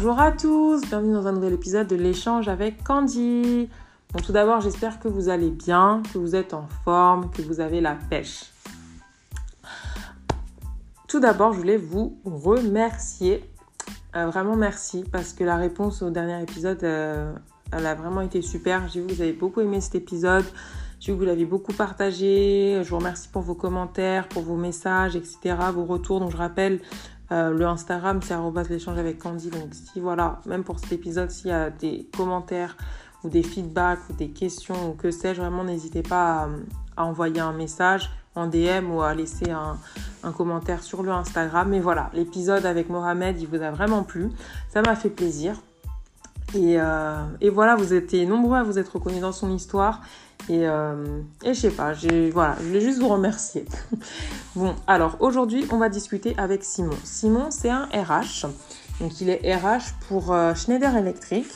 Bonjour à tous, bienvenue dans un nouvel épisode de l'échange avec Candy. Bon, tout d'abord, j'espère que vous allez bien, que vous êtes en forme, que vous avez la pêche. Tout d'abord, je voulais vous remercier. Euh, vraiment merci parce que la réponse au dernier épisode, euh, elle a vraiment été super. J'ai vu que vous avez beaucoup aimé cet épisode. J'ai vu que vous l'avez beaucoup partagé. Je vous remercie pour vos commentaires, pour vos messages, etc., vos retours. Donc, je rappelle, euh, le Instagram, c'est l'échange avec Candy. Donc, si voilà, même pour cet épisode, s'il y a des commentaires ou des feedbacks ou des questions ou que sais-je, vraiment, n'hésitez pas à, envoyer un message en DM ou à laisser un, commentaire sur le Instagram. Mais voilà, l'épisode avec Mohamed, il vous a vraiment plu. Ça m'a fait plaisir. Et, euh, voilà, vous étiez nombreux à vous être reconnus dans son histoire. Et, euh, et je sais pas, voilà, je voulais juste vous remercier. bon, alors aujourd'hui, on va discuter avec Simon. Simon, c'est un RH. Donc, il est RH pour euh, Schneider Electric.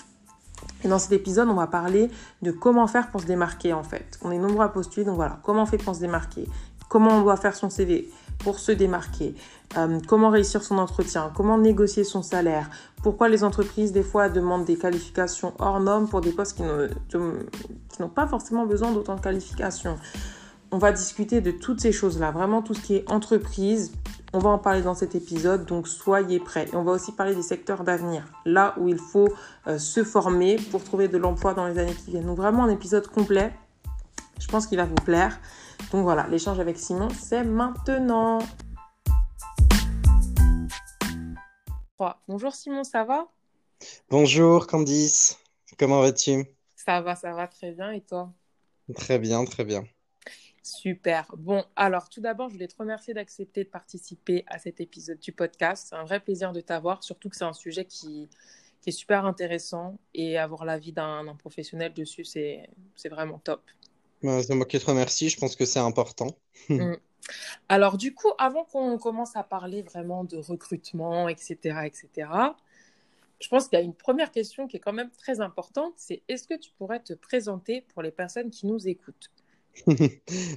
Et dans cet épisode, on va parler de comment faire pour se démarquer en fait. On est nombreux à postuler, donc voilà, comment on fait pour se démarquer? Comment on doit faire son CV pour se démarquer euh, Comment réussir son entretien? Comment négocier son salaire? Pourquoi les entreprises, des fois, demandent des qualifications hors normes pour des postes qui n'ont pas forcément besoin d'autant de qualifications? On va discuter de toutes ces choses-là, vraiment tout ce qui est entreprise. On va en parler dans cet épisode, donc soyez prêts. Et on va aussi parler des secteurs d'avenir, là où il faut euh, se former pour trouver de l'emploi dans les années qui viennent. Donc vraiment un épisode complet. Je pense qu'il va vous plaire. Donc voilà, l'échange avec Simon, c'est maintenant. Bonjour Simon, ça va? Bonjour Candice, comment vas-tu? Ça va, ça va très bien et toi? Très bien, très bien. Super. Bon, alors tout d'abord, je voulais te remercier d'accepter de participer à cet épisode du podcast. C'est un vrai plaisir de t'avoir, surtout que c'est un sujet qui, qui, est super intéressant et avoir l'avis d'un professionnel dessus, c'est vraiment top. Bah, c'est moi qui te remercie, je pense que c'est important. Mm. Alors du coup, avant qu'on commence à parler vraiment de recrutement, etc., etc., je pense qu'il y a une première question qui est quand même très importante, c'est est-ce que tu pourrais te présenter pour les personnes qui nous écoutent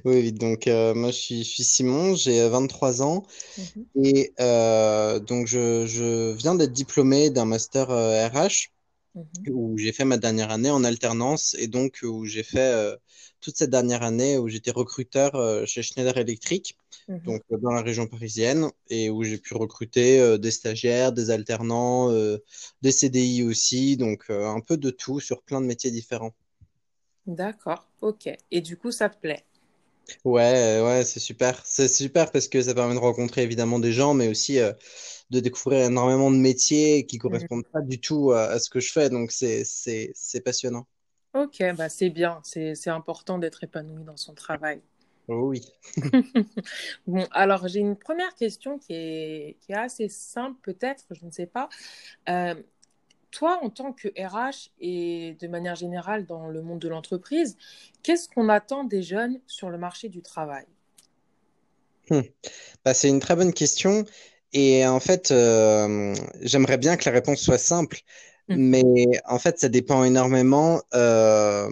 Oui, donc euh, moi je suis, Simon, j'ai 23 ans mhm. et euh, donc je, je viens d'être diplômé d'un master RH euh, mhm. où j'ai fait ma dernière année en alternance et donc où j'ai fait toute cette dernière année où j'étais recruteur euh, chez Schneider Electric, mhm. donc euh, dans la région parisienne, et où j'ai pu recruter euh, des stagiaires, des alternants, des CDI aussi, donc un peu de tout sur plein de métiers différents. D'accord, ok. Et du coup, ça te plaît? Ouais, ouais, c'est super. C'est super parce que ça permet de rencontrer évidemment des gens, mais aussi de découvrir énormément de métiers qui correspondent pas du tout à, ce que je fais. Donc, c'est passionnant. Ok, bah c'est bien, c'est important d'être épanoui dans son travail. Oh oui. bon, alors j'ai une première question qui est, qui est assez simple peut-être, je ne sais pas. Euh, toi, en tant que RH et de manière générale dans le monde de l'entreprise, qu'est-ce qu'on attend des jeunes sur le marché du travail? Hmm. bah, C'est une très bonne question. Et en fait, euh, j'aimerais bien que la réponse soit simple. Mm. Mais en fait, ça dépend énormément, euh,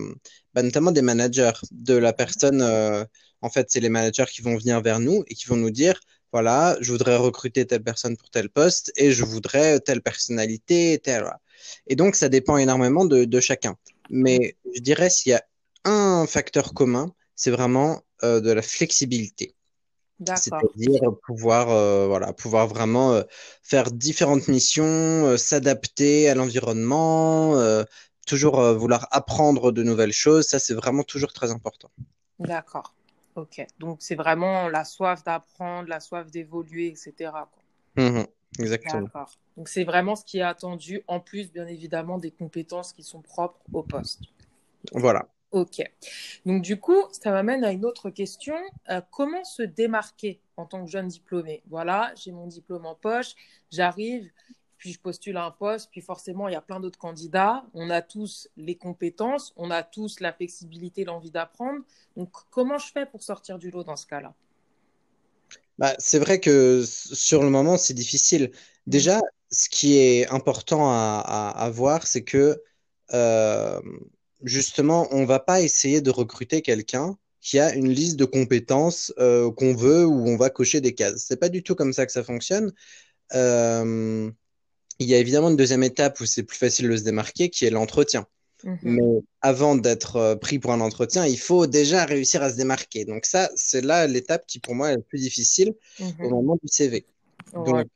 bah, notamment des managers, de la personne. Euh, en fait, c'est les managers qui vont venir vers nous et qui vont nous dire, voilà, je voudrais recruter telle personne pour tel poste et je voudrais telle personnalité, telle. Et donc, ça dépend énormément de, de chacun. Mais je dirais, s'il y a un facteur commun, c'est vraiment euh, de la flexibilité. C'est-à-dire pouvoir, euh, voilà, pouvoir vraiment euh, faire différentes missions, euh, s'adapter à l'environnement, toujours vouloir apprendre de nouvelles choses. Ça, c'est vraiment toujours très important. D'accord. Ok. Donc, c'est vraiment la soif d'apprendre, la soif d'évoluer, etc. Mmh exactement. Donc, c'est vraiment ce qui est attendu, en plus, bien évidemment, des compétences qui sont propres au poste. Voilà. Ok. Donc du coup, ça m'amène à une autre question. Euh, comment se démarquer en tant que jeune diplômé? Voilà, j'ai mon diplôme en poche, j'arrive, puis je postule à un poste, puis forcément, il y a plein d'autres candidats. On a tous les compétences, on a tous la flexibilité, l'envie d'apprendre. Donc comment je fais pour sortir du lot dans ce cas-là? Bah, C'est vrai que sur le moment, c'est difficile. Déjà, ce qui est important à, voir, c'est que... Euh, justement, on va pas essayer de recruter quelqu'un qui a une liste de compétences euh, qu'on veut ou on va cocher des cases. C'est pas du tout comme ça que ça fonctionne. Euh, il y a évidemment une deuxième étape où c'est plus facile de se démarquer, qui est l'entretien. Mhm. Mais avant d'être euh, pris pour un entretien, il faut déjà réussir à se démarquer. Donc ça, c'est là l'étape qui pour moi est la plus difficile au Mhm. moment du CV. Ouais. Donc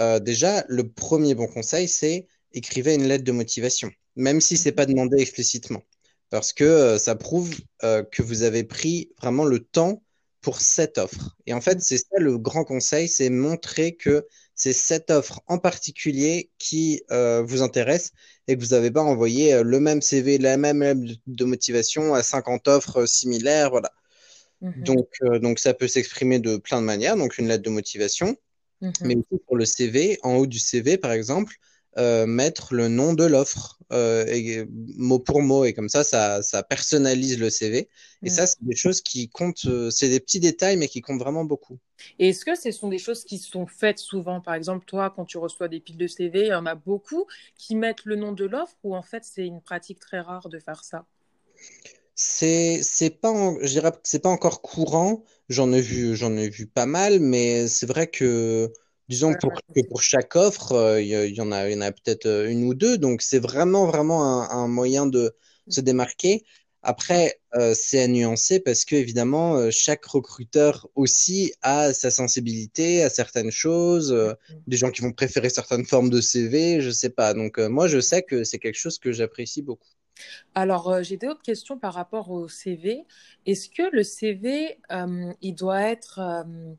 euh, déjà, le premier bon conseil, c'est écrivez une lettre de motivation, même si c'est pas demandé explicitement, parce que euh, ça prouve euh, que vous avez pris vraiment le temps pour cette offre. Et en fait, c'est ça le grand conseil, c'est montrer que c'est cette offre en particulier qui euh, vous intéresse et que vous n'avez pas envoyé le même CV, la même lettre de motivation à 50 offres similaires, voilà. Mhm. Donc, euh, donc ça peut s'exprimer de plein de manières, donc une lettre de motivation Mhm. mais aussi pour le CV, en haut du CV, par exemple, euh, mettre le nom de l'offre et- mot pour mot, et comme ça, ça, ça personnalise le CV. Et Mm. ça, c'est des choses qui comptent, euh, c'est des petits détails, mais qui comptent vraiment beaucoup. Et est-ce que ce sont des choses qui sont faites souvent? Par exemple, toi, quand tu reçois des piles de CV, il y en a beaucoup qui mettent le nom de l'offre ou en fait c'est une pratique très rare de faire ça? C'est, c'est pas, en- je dirais que c'est pas encore courant. J'en ai vu, j'en ai vu pas mal, mais c'est vrai que, disons, pour, que pour chaque offre, euh, il y, en a, il y en a peut-être euh, une ou deux. Donc, c'est vraiment, vraiment un, un moyen de se démarquer. Après, euh, c'est à nuancer parce que, évidemment, euh, chaque recruteur aussi a sa sensibilité à certaines choses, euh, des gens qui vont préférer certaines formes de CV, je sais pas. Donc, moi, je sais que c'est quelque chose que j'apprécie beaucoup. Alors, euh, j'ai d'autres questions par rapport au CV. Est-ce que le CV, euh, il doit être euh,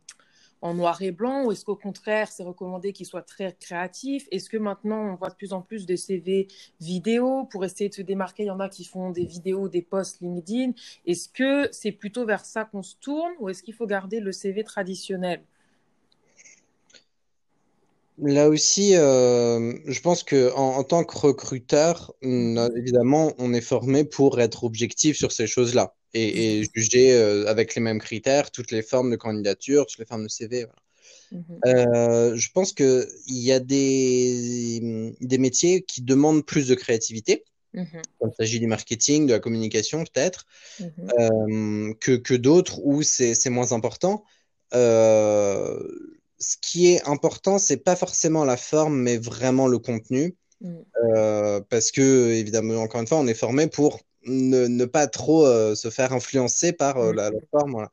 en noir et blanc ou est-ce qu'au contraire, c'est recommandé qu'il soit très créatif? Est-ce que maintenant, on voit de plus en plus de CV vidéo? Pour essayer de se démarquer? Il y en a qui font des vidéos, des posts LinkedIn. Est-ce que c'est plutôt vers ça qu'on se tourne ou est-ce qu'il faut garder le CV traditionnel? Là aussi, euh, je pense que en, tant que recruteur, on- évidemment, on est formé pour être objectif sur ces choses-là et, et mhm, juger euh, avec les mêmes critères toutes les formes de candidature, toutes les formes de CV. mhm. Euh, je pense que il y a des, des métiers qui demandent plus de créativité, mhm, il s'agit du marketing, de la communication peut-être, euh, que, que d'autres où c'est moins important. Ce qui est important, c'est pas forcément la forme, mais vraiment le contenu. Euh, parce que, évidemment, encore une fois, on est formé pour ne, ne pas trop euh, se faire influencer par euh, la, la forme. voilà.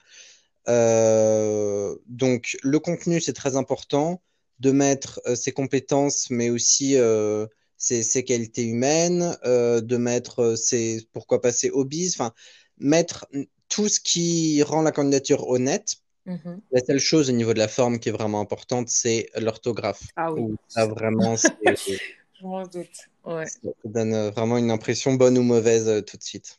Euh, donc, le contenu, c'est très important de mettre ses compétences, mais aussi ses, ses qualités humaines, de mettre ses, pourquoi pas, ses hobbies, enfin, mettre tout ce qui rend la candidature honnête. mhm. La seule chose au niveau de la forme qui est vraiment importante, c'est l'orthographe. Ah oui, Où ça, vraiment, c'est je m'en doute. Ouais. ça donne euh, vraiment une impression bonne ou mauvaise euh, tout de suite.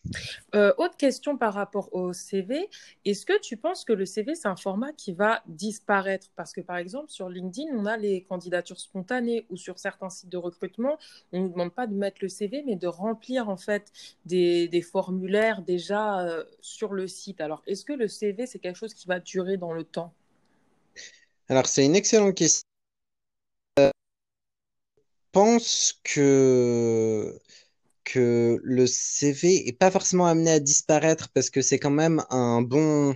Euh, autre question par rapport au CV. Est-ce que tu penses que le CV, c'est un format qui va disparaître? Parce que, par exemple, sur LinkedIn, on a les candidatures spontanées ou sur certains sites de recrutement, on ne nous demande pas de mettre le CV, mais de remplir, en fait, des, des formulaires déjà euh, sur le site. Alors, est-ce que le CV, c'est quelque chose qui va durer dans le temps? Alors, c'est une excellente question. Je pense que, que le CV est pas forcément amené à disparaître parce que c'est quand même un bon,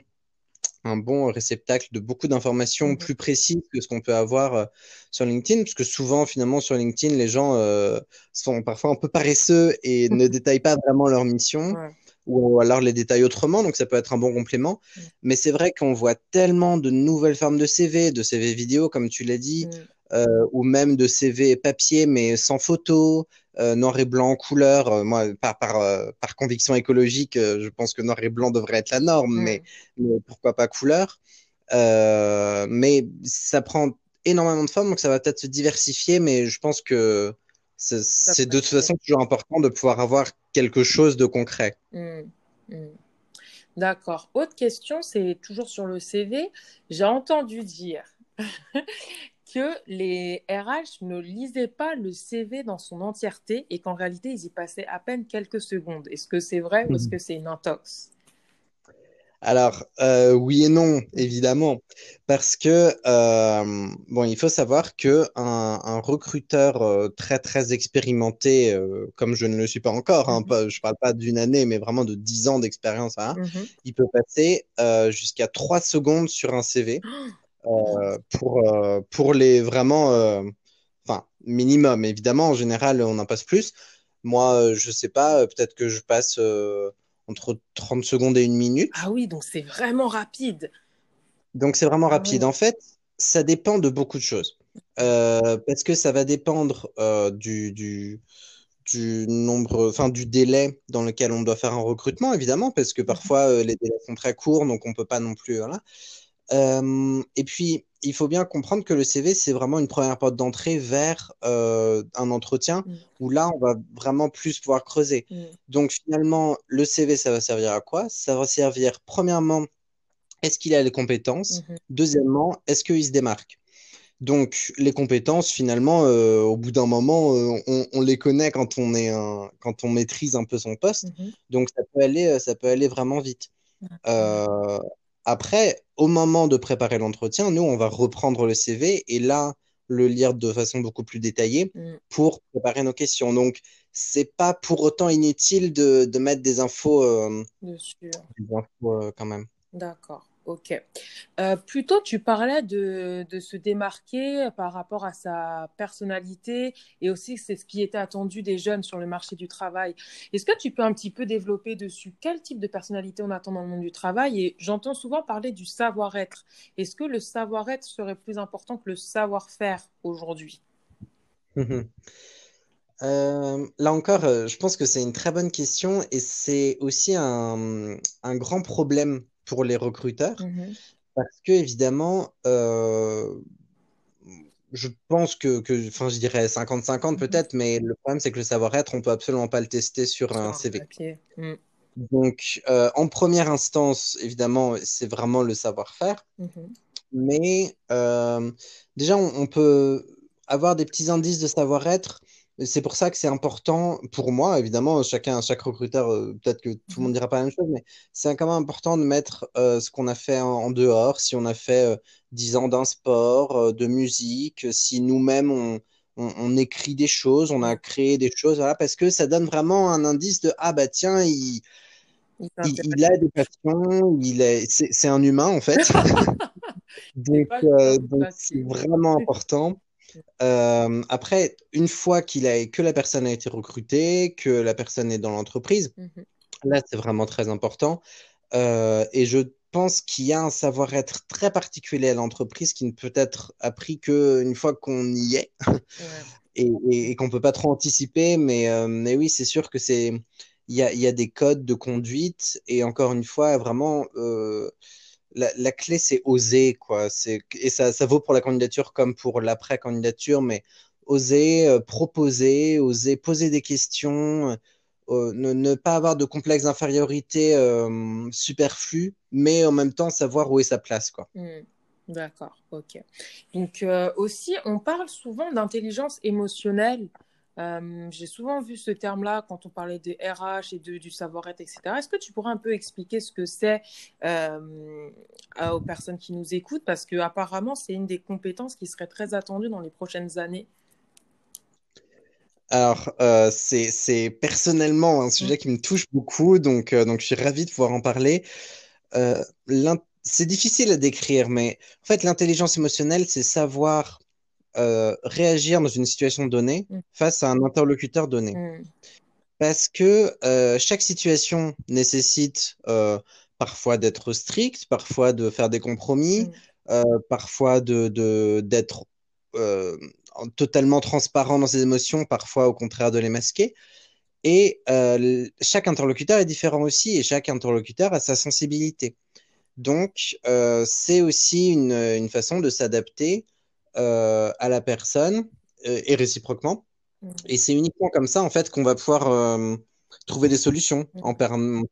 un bon réceptacle de beaucoup d'informations Mhm. plus précises que ce qu'on peut avoir euh, sur LinkedIn, parce que souvent, finalement, sur LinkedIn, les gens euh, sont parfois un peu paresseux et ne détaillent pas vraiment leur mission, Ouais. ou alors les détaillent autrement, donc ça peut être un bon complément. Mm. Mais c'est vrai qu'on voit tellement de nouvelles formes de CV, de CV vidéo, comme tu l'as dit, Mm. Euh, ou même de CV papier, mais sans photo, euh, noir et blanc en couleur. Euh, moi, par, par, euh, par conviction écologique, je pense que noir et blanc devrait être la norme, mais, Mm. mais pourquoi pas couleur. Mais ça prend énormément de formes, donc ça va peut-être se diversifier, mais je pense que c'est de toute façon toujours important de pouvoir avoir quelque chose de concret. Mm. Mm. D'accord. Autre question, c'est toujours sur le CV. J'ai entendu dire que les RH ne lisaient pas le CV dans son entièreté et qu'en réalité, ils y passaient à peine quelques secondes. Est-ce que c'est vrai ou est-ce que c'est une intox? Alors, euh, oui et non, évidemment, parce que euh, bon, il faut savoir que un, un recruteur euh, très très expérimenté, comme je ne le suis pas encore, hein, Mhm. pas- je parle pas d'une année, mais vraiment de dix ans d'expérience, hein, Mhm. il peut passer jusqu'à trois secondes sur un CV euh, pour euh, pour les vraiment, euh, enfin, minimum. Évidemment, en général, on en passe plus. Moi, je sais pas, peut-être que je passe entre 30 secondes et une minute. Ah oui, donc c'est vraiment rapide. Donc c'est vraiment ah rapide. En fait, ça dépend de beaucoup de choses. Euh, parce que ça va dépendre euh, du, du, du, nombre, enfin du délai dans lequel on doit faire un recrutement, évidemment, parce que parfois euh, les délais sont très courts, donc on peut pas non plus. Voilà. Et puis, il faut bien comprendre que le CV, c'est vraiment une première porte d'entrée vers un entretien mm. où là, on va vraiment plus pouvoir creuser. Mm. Donc finalement, le CV, ça va servir à quoi? Ça va servir premièrement est-ce qu'il a les compétences? Mhm. Deuxièmement, est-ce qu'il se démarque? Donc, les compétences, finalement, euh, au bout d'un moment, euh, on, les connaît quand on, est quand on maîtrise un peu son poste. Mhm. Donc, ça peut, aller, euh, ça peut aller vraiment vite. Après, au moment de préparer l'entretien, nous, on va reprendre le CV et là, le lire de façon beaucoup plus détaillée mm. pour préparer nos questions. Donc, c'est pas pour autant inutile de, mettre des infos, des infos quand même. D'accord. Ok. Euh, plutôt, tu parlais de, se démarquer par rapport à sa personnalité et aussi c'est ce qui était attendu des jeunes sur le marché du travail. Est-ce que tu peux un petit peu développer dessus? Quel type de personnalité on attend dans le monde du travail? Et j'entends souvent parler du savoir-être. Est-ce que le savoir-être serait plus important que le savoir-faire aujourd'hui? Euh, là encore, euh, je pense que c'est une très bonne question et c'est aussi un grand problème pour les recruteurs. Mhm. Parce que, évidemment, euh, je pense que, enfin, je dirais 50-50 mhm. peut-être, mais le problème, c'est que le savoir-être, on peut absolument pas le tester sur un CV. Mm. Donc, euh, en première instance, évidemment, c'est vraiment le savoir-faire. Mhm. Mais euh, déjà, on, peut avoir des petits indices de savoir-être c'est pour ça que c'est important pour moi, évidemment, chacun, chaque recruteur, euh, peut-être que tout le monde dira pas la même chose, mais c'est quand même important de mettre euh, ce qu'on a fait en, dehors, si on a fait 10 euh, ans d'un sport, de musique, si nous-mêmes on, on, écrit des choses, on a créé des choses, voilà, parce que ça donne vraiment un indice de ah bah tiens, il, il, a des passions, il est, c'est, un humain en fait. donc c'est vraiment important. Euh, après, une fois qu'il a, que la personne a été recrutée, que la personne est dans l'entreprise, mhm. là, c'est vraiment très important. Euh, et je pense qu'il y a un savoir-être très particulier à l'entreprise qui ne peut être appris qu'une fois qu'on y est et, qu'on ne peut pas trop anticiper. Mais, euh, mais oui, c'est sûr que c'est il y a, y a, des codes de conduite et encore une fois, vraiment la, clé, c'est oser, quoi. Et ça, ça vaut pour la candidature comme pour l'après-candidature, mais oser euh, proposer, oser poser des questions, euh, ne, pas avoir de complexe d'infériorité euh, superflu, mais en même temps savoir où est sa place, quoi. Mmh. D'accord, ok. Donc aussi, on parle souvent d'intelligence émotionnelle. Euh, j'ai souvent vu ce terme-là quand on parlait des RH et du savoir-être, etc. Est-ce que tu pourrais un peu expliquer ce que c'est euh, aux personnes qui nous écoutent? Parce que apparemment, c'est une des compétences qui serait très attendue dans les prochaines années. Alors, euh, c'est personnellement un sujet qui me touche beaucoup, donc, donc je suis ravi de pouvoir en parler. c'est difficile à décrire, mais en fait, l'intelligence émotionnelle, c'est savoir euh, réagir dans une situation donnée mm. face à un interlocuteur donné. Mm. Parce que euh, chaque situation nécessite euh, parfois d'être strict, parfois de faire des compromis, mm. parfois de, d'être totalement transparent dans ses émotions, parfois au contraire de les masquer. Et chaque interlocuteur est différent aussi, et chaque interlocuteur a sa sensibilité. Donc, c'est aussi une, une, façon de s'adapter à la personne euh, et réciproquement. Mm. Et c'est uniquement comme ça, en fait, qu'on va pouvoir euh, trouver des solutions mm. en,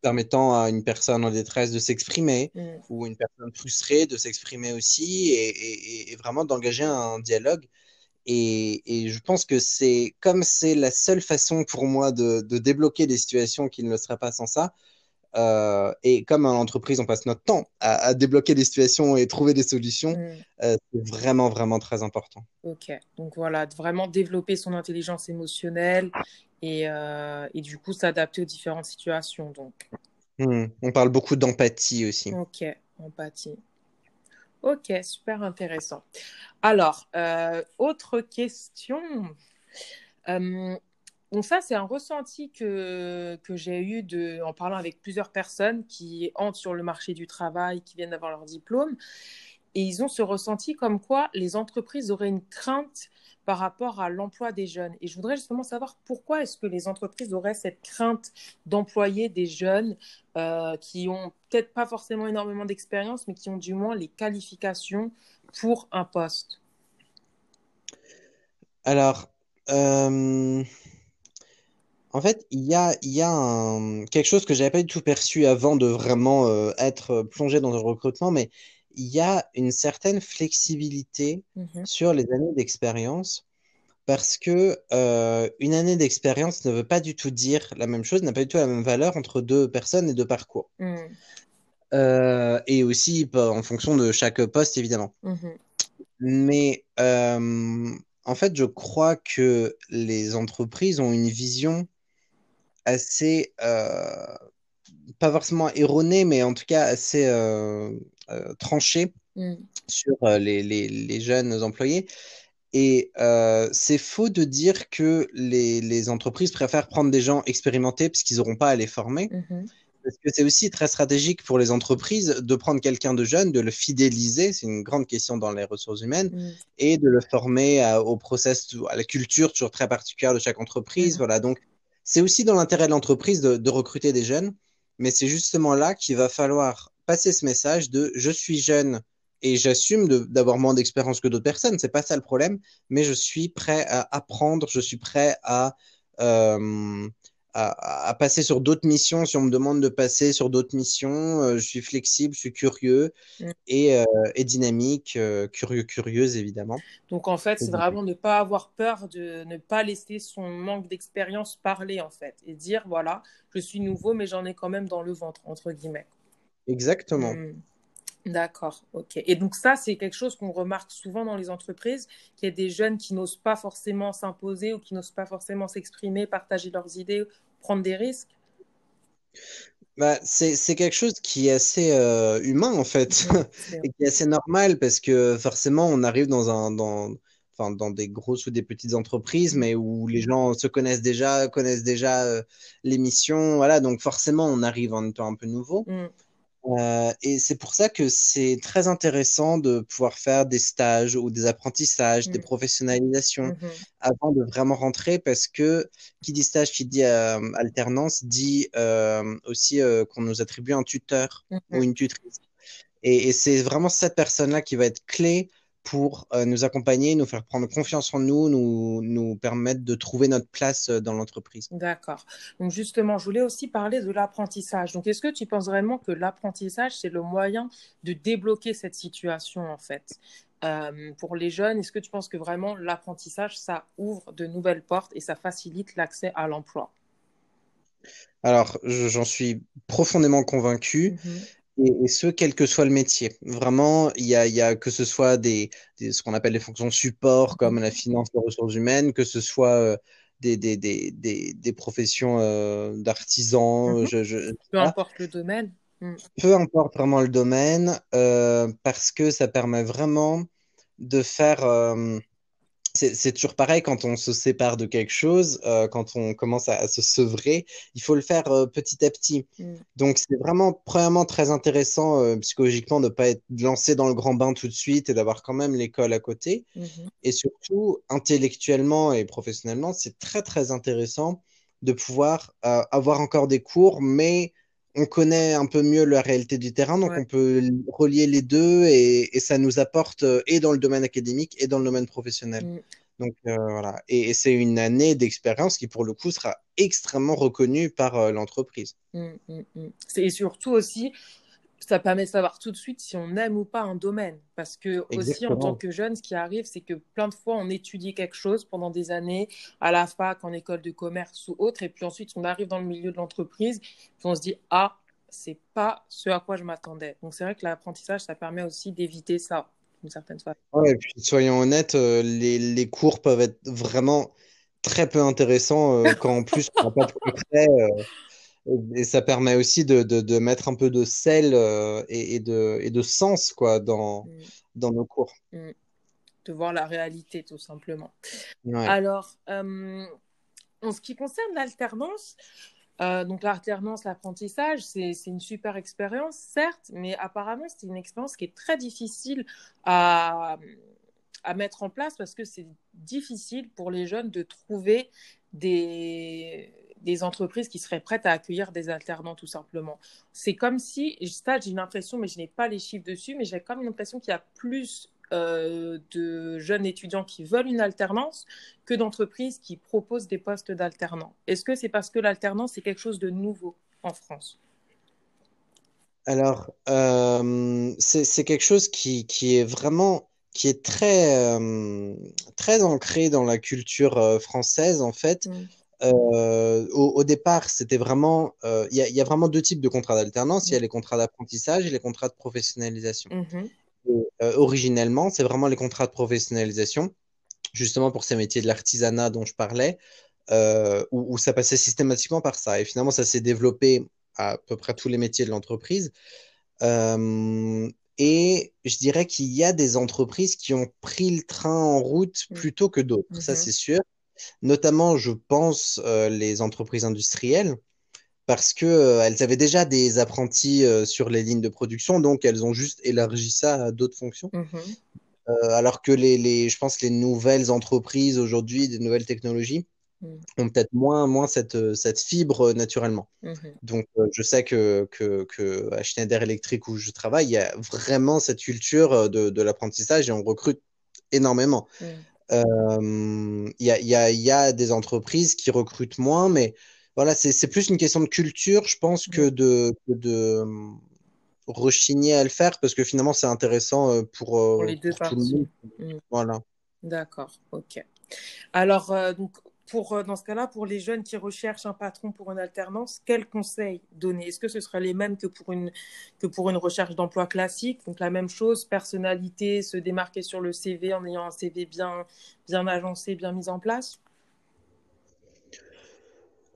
permettant à une personne en détresse de s'exprimer mm. ou une personne frustrée de s'exprimer aussi et, vraiment d'engager un dialogue. Et, je pense que c'est comme c'est la seule façon pour moi de, de, débloquer des situations qui ne le seraient pas sans ça, euh, et comme en entreprise, on passe notre temps à, débloquer des situations et trouver des solutions, mm. euh, c'est vraiment, vraiment très important. Ok, donc voilà, vraiment développer son intelligence émotionnelle et, euh, et du coup s'adapter aux différentes situations. Donc. Mm. On parle beaucoup d'empathie aussi. Ok, empathie. Ok, super intéressant. Alors, autre question. Euh, donc ça, c'est un ressenti que, que j'ai eu en parlant avec plusieurs personnes qui entrent sur le marché du travail, qui viennent d'avoir leur diplôme. Et ils ont ce ressenti comme quoi les entreprises auraient une crainte par rapport à l'emploi des jeunes. Et je voudrais justement savoir pourquoi est-ce que les entreprises auraient cette crainte d'employer des jeunes euh, qui ont peut-être pas forcément énormément d'expérience, mais qui ont du moins les qualifications pour un poste? Alors, euh, en fait, il y a, il y a quelque chose que j'avais pas du tout perçu avant de vraiment euh, être plongé dans le recrutement, mais il y a une certaine flexibilité Mhm. sur les années d'expérience parce que euh, une année d'expérience ne veut pas du tout dire la même chose, n'a pas du tout la même valeur entre deux personnes et deux parcours. Mm. Euh, et aussi en fonction de chaque poste, évidemment. Mhm. Mais euh, en fait, je crois que les entreprises ont une vision assez, euh, pas forcément erronée, mais en tout cas assez euh, euh, tranchée Mm. sur les, les- les jeunes employés. Et euh, c'est faux de dire que les, les entreprises préfèrent prendre des gens expérimentés parce qu'ils n'auront pas à les former. Mhm. Parce que c'est aussi très stratégique pour les entreprises de prendre quelqu'un de jeune, de le fidéliser, c'est une grande question dans les ressources humaines, Mm. et de le former à- au process, à la culture toujours très particulière de chaque entreprise. Mhm. Voilà, donc c'est aussi dans l'intérêt de l'entreprise de, de recruter des jeunes, mais c'est justement là qu'il va falloir passer ce message de je suis jeune et j'assume d'avoir moins d'expérience que d'autres personnes, c'est pas ça le problème, mais je suis prêt à apprendre, je suis prêt à, euh, à, à passer sur d'autres missions. Si on me demande de passer sur d'autres missions, euh, je suis flexible, je suis curieux Mm. et, euh, et dynamique, euh, curieux, curieuse évidemment. Donc en fait, c'est vraiment ne pas avoir peur de ne pas laisser son manque d'expérience parler en fait et dire voilà, je suis nouveau mais j'en ai quand même dans le ventre entre guillemets. exactement. Mm. D'accord, ok. Et donc ça, c'est quelque chose qu'on remarque souvent dans les entreprises, qu'il y a des jeunes qui n'osent pas forcément s'imposer ou qui n'osent pas forcément s'exprimer, partager leurs idées, prendre des risques. Bah, c'est, quelque chose qui est assez euh, humain en fait. Et qui est assez normal parce que forcément on arrive dans un dans enfin dans des grosses ou des petites entreprises mais où les gens se connaissent déjà connaissent déjà euh, l'émission. Voilà donc forcément on arrive en étant un peu nouveau. Mm, Euh, et c'est pour ça que c'est très intéressant de pouvoir faire des stages ou des apprentissages des mm, professionnalisations mhm, avant de vraiment rentrer parce que qui dit stage, qui dit euh, alternance, dit euh, aussi qu'on nous attribue un tuteur ou mhm. une tutrice. Et, et c'est vraiment cette personne-là qui va être clé pour euh, nous accompagner, nous faire prendre confiance en nous, nous, nous permettre de trouver notre place euh, dans l'entreprise. D'accord. Donc justement, je voulais aussi parler de l'apprentissage. Donc est-ce que tu penses vraiment que l'apprentissage, c'est le moyen de débloquer cette situation en fait? Euh, pour les jeunes, est-ce que tu penses que vraiment l'apprentissage, ça ouvre de nouvelles portes et ça facilite l'accès à l'emploi? Alors, je- j'en suis profondément convaincu. Mhm, Et, et ce, quel que soit le métier. Vraiment, il y a, y a que ce soit des, des- ce qu'on appelle les fonctions support, mhm, comme la finance, les ressources humaines, que ce soit euh, des, des, des, des, des professions euh, d'artisans, mhm. je, je, Peu importe le domaine. Mm, Peu importe vraiment le domaine, euh, parce que ça permet vraiment de faire. C'est toujours pareil quand on se sépare de quelque chose, euh, quand on commence à, à se sevrer, il faut le faire euh, petit à petit. mm, Donc c'est vraiment, premièrement, très intéressant euh, psychologiquement de ne pas être lancé dans le grand bain tout de suite et d'avoir quand même l'école à côté. mhm, Et surtout, intellectuellement et professionnellement, c'est très, très intéressant de pouvoir avoir encore des cours, mais on connaît un peu mieux la réalité du terrain, donc Ouais. on peut relier les deux et, et ça nous apporte euh, et dans le domaine académique et dans le domaine professionnel. mm. Donc euh, voilà. Et, et c'est une année d'expérience qui, pour le coup, sera extrêmement reconnue par euh, l'entreprise. Mm, mm, Et surtout aussi, ça permet de savoir tout de suite si on aime ou pas un domaine. Parce que aussi, en tant que jeune, ce qui arrive, c'est que plein de fois, on étudie quelque chose pendant des années, à la fac, en école de commerce ou autre, et puis ensuite, on arrive dans le milieu de l'entreprise, puis on se dit, ah, c'est pas ce à quoi je m'attendais. Donc c'est vrai que l'apprentissage, ça permet aussi d'éviter ça, d'une certaine façon. Ouais, et puis soyons honnêtes, euh, les, les cours peuvent être vraiment très peu intéressants euh, quand en plus on n'a pas de concret. euh, Et, ça permet aussi de, de, mettre un peu de sel euh, et, de, et de sens quoi, dans, mm. dans nos cours. Mm. De voir la réalité, tout simplement. Alors, euh, en ce qui concerne l'alternance, euh, donc l'alternance, l'apprentissage, c'est une super expérience, certes, mais apparemment c'est une expérience qui est très difficile à, à mettre en place parce que c'est difficile pour les jeunes de trouver des, des entreprises qui seraient prêtes à accueillir des alternants tout simplement. C'est comme si, ça j'ai l'impression, mais je n'ai pas les chiffres dessus, mais j'ai comme l'impression qu'il y a plus euh, de jeunes étudiants qui veulent une alternance que d'entreprises qui proposent des postes d'alternants. Est-ce que c'est parce que l'alternance est quelque chose de nouveau en France? Alors, euh, c'est quelque chose qui, qui, est vraiment qui est très, euh, très ancré dans la culture française, en fait. Mm. au, départ, c'était vraiment. Il y, y, a vraiment deux types de contrats d'alternance. Il y a mm. les contrats d'apprentissage et les contrats de professionnalisation. Mm-hmm. Euh, originellement, c'est vraiment les contrats de professionnalisation, justement pour ces métiers de l'artisanat dont je parlais, euh, où, ça passait systématiquement par ça. Et finalement, ça s'est développé à, peu près tous les métiers de l'entreprise. Euh, et je dirais qu'il y a des entreprises qui ont pris le train en route mmh. plutôt que d'autres, ça mmh c'est sûr. Notamment, je pense, les entreprises industrielles parce que euh, elles avaient déjà des apprentis euh, sur les lignes de production, donc elles ont juste élargi ça à d'autres fonctions. Mhm. Euh, alors que les, les, je pense les nouvelles entreprises aujourd'hui, des nouvelles technologies, mhm. ont peut-être moins, moins cette, cette fibre naturellement. Mhm. Donc, je sais que, que, que, à Schneider Electric où je travaille, il y a vraiment cette culture de, de l'apprentissage et on recrute énormément. Il y, a, y, a, y, a, des entreprises qui recrutent moins, mais voilà, c'est plus une question de culture, je pense, que de, de rechigner à le faire, parce que finalement, c'est intéressant pour, pour, les deux parties. Mm. Voilà. D'accord, ok. Alors, donc, pour, dans ce cas-là, pour les jeunes qui recherchent un patron pour une alternance, quels conseils donner? Est-ce que ce sera les mêmes que pour une, que pour une recherche d'emploi classique? Donc la même chose, personnalité, se démarquer sur le CV en ayant un CV bien, bien agencé, bien mis en place?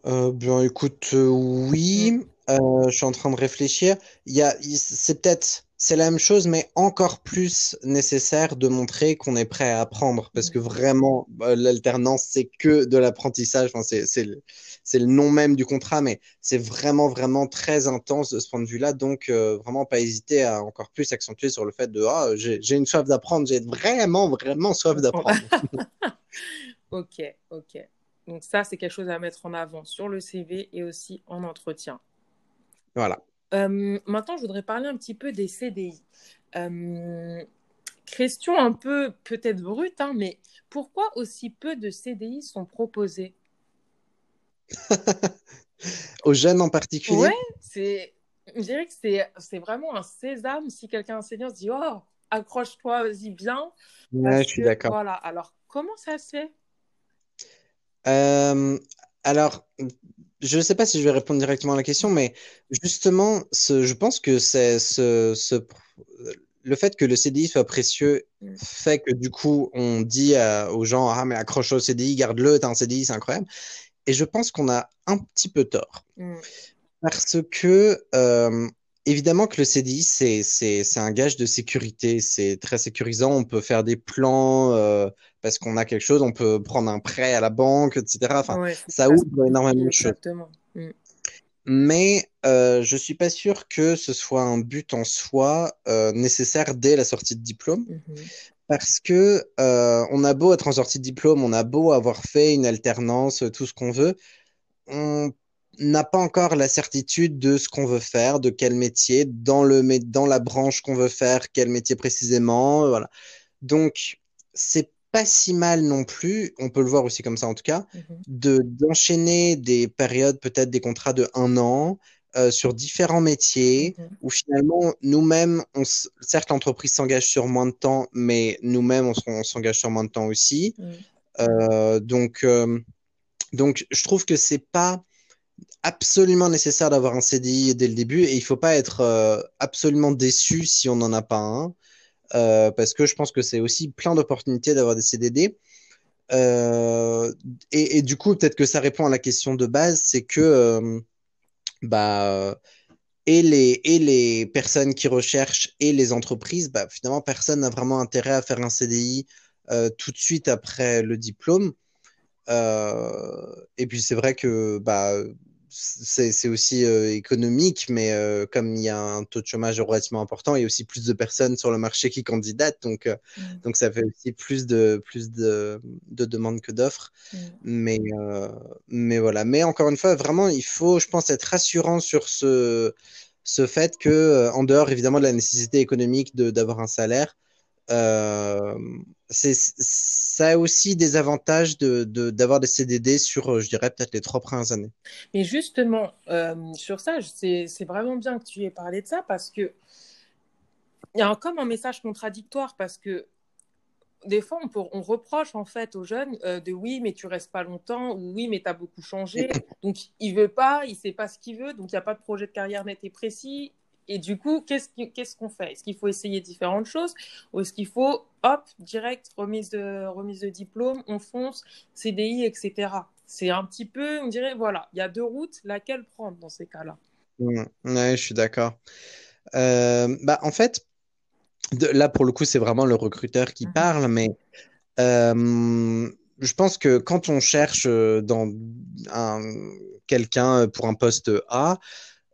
Euh, bien, écoute, euh, oui, mm. euh, je suis en train de réfléchir. Il y a, c'est peut-être, c'est la même chose, mais encore plus nécessaire de montrer qu'on est prêt à apprendre, parce que vraiment, bah, l'alternance, c'est que de l'apprentissage. Enfin, c'est, le, nom même du contrat, mais c'est vraiment, vraiment très intense de ce point de vue-là. Donc, vraiment pas hésiter à encore plus accentuer sur le fait de, ah, j'ai une soif d'apprendre, j'ai vraiment, vraiment soif d'apprendre. ok, ok. Donc ça, c'est quelque chose à mettre en avant sur le CV et aussi en entretien. Voilà. Euh, maintenant, je voudrais parler un petit peu des CDI. Euh, question un peu peut-être brute, hein, mais pourquoi aussi peu de CDI sont proposés? Aux jeunes en particulier? Ouais, c'est, je dirais que c'est, vraiment un sésame si quelqu'un enseignant se dit Oh, accroche-toi, vas-y bien. Ouais, je suis d'accord. Voilà, alors comment ça se fait? Euh, alors, je ne sais pas si je vais répondre directement à la question, mais justement, ce, je pense que c'est ce, ce, le fait que le CDI soit précieux mm. fait que du coup, on dit aux gens Ah, mais accroche au CDI, garde-le, t'as un CDI, c'est incroyable. Et je pense qu'on a un petit peu tort. Mm. Parce que euh, Évidemment que le CDI, c'est un gage de sécurité. C'est très sécurisant. On peut faire des plans euh, parce qu'on a quelque chose. On peut prendre un prêt à la banque, etc. Enfin, ça ouvre énormément de choses. Mm. Mais euh, je suis pas sûr que ce soit un but en soi euh, nécessaire dès la sortie de diplôme. Mm-hmm. Parce que euh, on a beau être en sortie de diplôme, on a beau avoir fait une alternance, tout ce qu'on veut, on n'a pas encore la certitude de ce qu'on veut faire, de quel métier, dans, le, dans la branche qu'on veut faire, quel métier précisément. Voilà. Donc, c'est pas si mal non plus, on peut le voir aussi comme ça en tout cas, mhm. de d'enchaîner des périodes, peut-être des contrats de un an, euh, sur différents métiers mhm. où finalement nous-mêmes, certes l'entreprise s'engage sur moins de temps, mais nous-mêmes on, s'engage sur moins de temps aussi. Mhm. Euh, donc, euh, donc je trouve que c'est pas absolument nécessaire d'avoir un CDI dès le début et il faut pas être euh, absolument déçu si on n'en a pas un euh, parce que je pense que c'est aussi plein d'opportunités d'avoir des CDD. Euh, et, du coup, peut-être que ça répond à la question de base, c'est que bah, et les, et les personnes qui recherchent et les entreprises, bah, finalement, personne n'a vraiment intérêt à faire un CDI tout de suite après le diplôme. Et puis c'est vrai que bah, c'est aussi euh, économique, mais euh, comme il y a un taux de chômage relativement important, il y a aussi plus de personnes sur le marché qui candidatent, donc, euh, Mm. donc ça fait aussi plus de, plus de, de demandes que d'offres. Mm. Mais, mais voilà. Mais encore une fois, vraiment, il faut, je pense, être rassurant sur ce, ce fait que, en dehors évidemment de la nécessité économique de, d'avoir un salaire, euh, c'est, ça a aussi des avantages de, de, d'avoir des CDD sur, euh, je dirais, peut-être les trois premières années. Mais justement, euh, sur ça, c'est c'est vraiment bien que tu aies parlé de ça parce que il y a comme un message contradictoire parce que des fois, on, peut- on reproche en fait aux jeunes euh, de oui, mais tu restes pas longtemps ou oui, mais tu as beaucoup changé. Donc, il veut pas, il sait pas ce qu'il veut, donc il n'y a pas de projet de carrière net et précis. Et du coup, qu'est-ce qu'on fait? Est-ce qu'il faut essayer différentes choses ou est-ce qu'il faut, hop, direct, remise de, remise de diplôme, on fonce, CDI, etc. C'est un petit peu, on dirait, voilà, il y a deux routes, laquelle prendre dans ces cas-là? Mm. Ouais, je suis d'accord. Euh, bah, en fait, de- là, pour le coup, c'est vraiment le recruteur qui Mhm. parle, mais euh, je pense que quand on cherche euh, dans un, quelqu'un pour un poste A,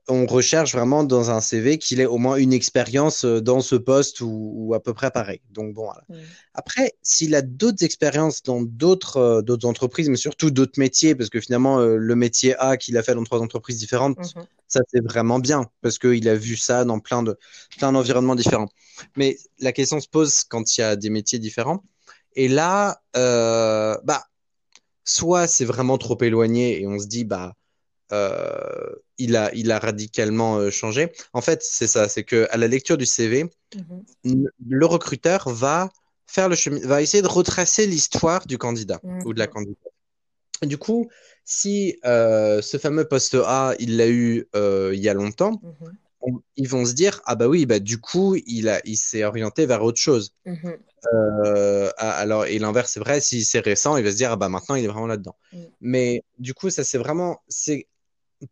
on recherche vraiment dans un CV qu'il ait au moins une expérience euh, dans ce poste ou, ou à peu près pareil. Donc bon, voilà. Mm. Après, s'il a d'autres expériences dans d'autres euh, d'autres entreprises, mais surtout d'autres métiers, parce que finalement, euh, le métier A qu'il a fait dans trois entreprises différentes, Mhm. ça c'est vraiment bien, parce qu'il a vu ça dans plein de plein d'environnements différents. Mais la question se pose quand il y a des métiers différents. Et là, euh, bah, soit c'est vraiment trop éloigné et on se dit, bah, euh, il a, il a radicalement euh, changé. En fait, c'est ça, c'est que à la lecture du CV, Mhm. le recruteur va faire le chemin, va essayer de retracer l'histoire du candidat ou de la Mhm. candidate. Du coup, si euh, ce fameux poste A, il l'a eu il y a longtemps, Mhm. on- ils vont se dire, ah bah oui, bah du coup, il a, il s'est orienté vers autre chose. Mhm. Euh, ah, alors, et l'inverse, c'est vrai, si c'est récent, il va se dire, ah bah maintenant, il est vraiment là-dedans. Mm. Mais du coup, ça, c'est vraiment, c'est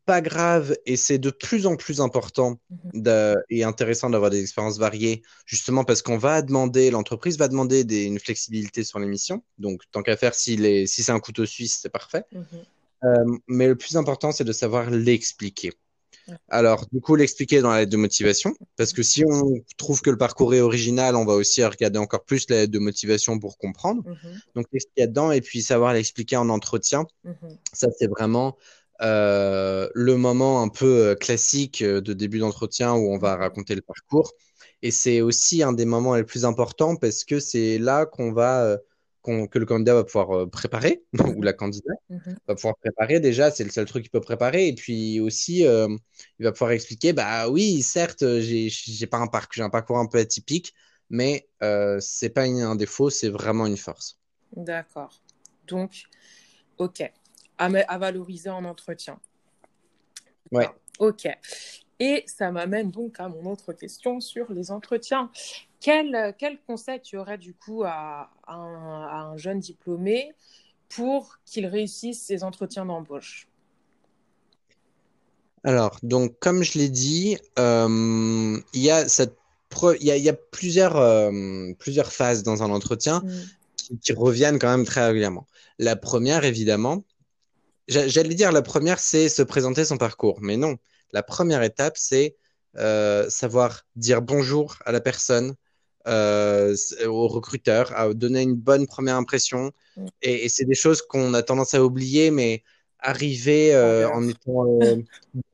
pas grave et c'est de plus en plus important Mhm. de- et intéressant d'avoir des expériences variées, justement parce qu'on va demander, l'entreprise va demander des- une flexibilité sur l'émission. Donc, tant qu'à faire, si c'est un couteau suisse, c'est parfait. Mhm. Euh, mais le plus important, c'est de savoir l'expliquer. Alors, du coup, l'expliquer dans la lettre de motivation, parce que si on trouve que le parcours est original, on va aussi regarder encore plus la lettre de motivation pour comprendre. Mhm. Donc, qu'est-ce qu'il y a dedans, et puis savoir l'expliquer en entretien. Ça, c'est vraiment le moment un peu euh, classique euh, de début d'entretien où on va Mhm. raconter le parcours. Et c'est aussi un des moments les plus importants parce que c'est là qu'on va, euh, que le candidat va pouvoir euh, préparer, ou la candidate Mhm. va pouvoir préparer déjà, c'est le seul truc qu'il peut préparer. Et puis aussi, euh, il va pouvoir expliquer, bah oui, certes, j'ai, pas un parcours, un parcours un peu atypique, mais euh, c'est pas un défaut, c'est vraiment une force. D'accord. Donc, ok. À, valoriser en entretien. Ouais. Ok. Et ça m'amène donc à mon autre question sur les entretiens. Quel, quel conseil tu aurais du coup à, à un, à un jeune diplômé pour qu'il réussisse ses entretiens d'embauche? Alors, donc, comme je l'ai dit, euh, il y a cette pre- y a, y a plusieurs, euh, plusieurs phases dans un entretien Mm. qui, qui reviennent quand même très régulièrement. La première, évidemment, j'allais dire la première, c'est se présenter son parcours, mais non. La première étape, c'est euh, savoir dire bonjour à la personne, euh, au recruteur, à donner une bonne première impression. Et, et c'est des choses qu'on a tendance à oublier, mais arriver euh, en étant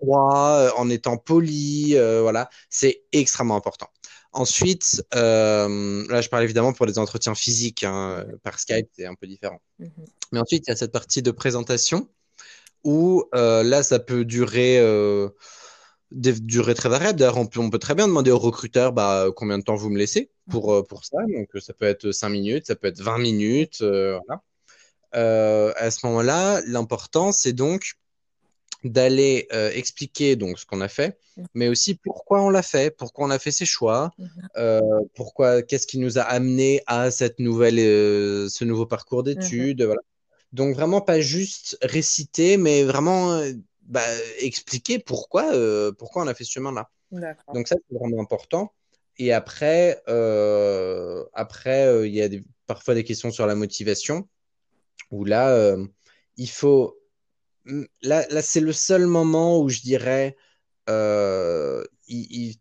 droit, en étant poli, voilà, c'est extrêmement important. Ensuite, euh, là, je parle évidemment pour les entretiens physiques, hein, par Skype, c'est un peu différent. Mhm. Mais ensuite, il y a cette partie de présentation où euh, là, ça peut durer, euh, des durées très variables. D'ailleurs, on peut, on peut très bien demander au recruteur bah, combien de temps vous me laissez pour, euh, pour ça. Donc, ça peut être 5 minutes, ça peut être 20 minutes. voilà. À ce moment-là, l'important, c'est donc d'aller expliquer donc ce qu'on a fait, Mhm. mais aussi pourquoi on l'a fait, pourquoi on a fait ces choix, Mhm. pourquoi, qu'est-ce qui nous a amené à cette nouvelle, ce nouveau parcours d'études, voilà. Donc vraiment pas juste réciter, mais vraiment euh, bah, expliquer pourquoi, pourquoi on a fait ce chemin-là. Donc ça, c'est vraiment important. Et après, après il y a parfois des questions sur la motivation, où là, il faut... Là, là c'est le seul moment où je dirais, il,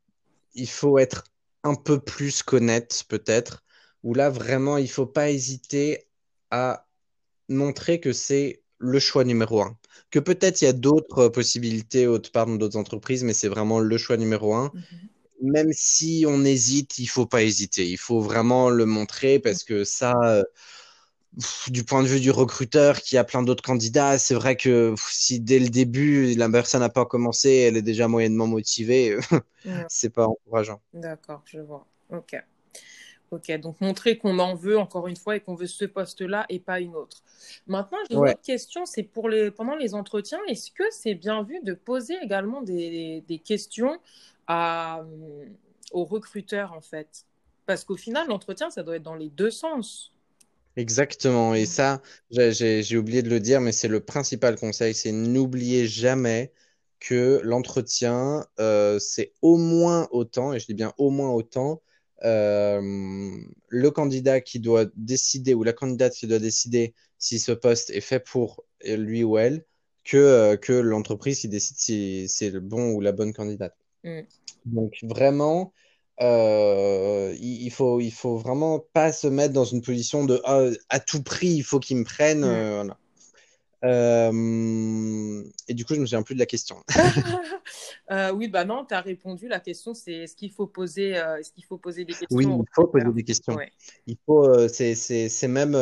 il faut être un peu plus connaître peut-être, où là vraiment il faut pas hésiter à montrer que c'est le choix numéro un. Que peut-être il y a d'autres possibilités autre part dans d'autres entreprises, mais c'est vraiment le choix numéro un. Mhm. Même si on hésite, il faut pas hésiter. Il faut vraiment le montrer parce que ça, euh, du point de vue du recruteur qui a plein d'autres candidats, c'est vrai que si dès le début la personne n'a pas commencé, elle est déjà moyennement motivée, c'est pas encourageant. D'accord, je vois. Ok. Ok, donc montrer qu'on en veut encore une fois et qu'on veut ce poste-là et pas une autre. Maintenant, j'ai une autre question, c'est pour les pendant les entretiens, est-ce que c'est bien vu de poser également des, des questions à, aux recruteurs en fait? Parce qu'au final, l'entretien, ça doit être dans les deux sens. Exactement. Et ça, j'ai oublié de le dire, mais c'est le principal conseil, c'est n'oubliez jamais que l'entretien, euh, c'est au moins autant, et je dis bien au moins autant, euh, le candidat qui doit décider ou la candidate qui doit décider si ce poste est fait pour lui ou elle, que, euh, que l'entreprise qui décide si c'est le bon ou la bonne candidate. Mm. Donc vraiment, euh, il, faut, il faut vraiment pas se mettre dans une position de ah, à tout prix, il faut qu'ils me prennent. Mm. Euh, euh, et du coup, je me souviens plus de la question. oui, bah non, tu as répondu. La question, c'est est-ce qu'il faut poser, est-ce qu'il faut poser des questions Oui, il faut poser des questions. Il faut, c'est même,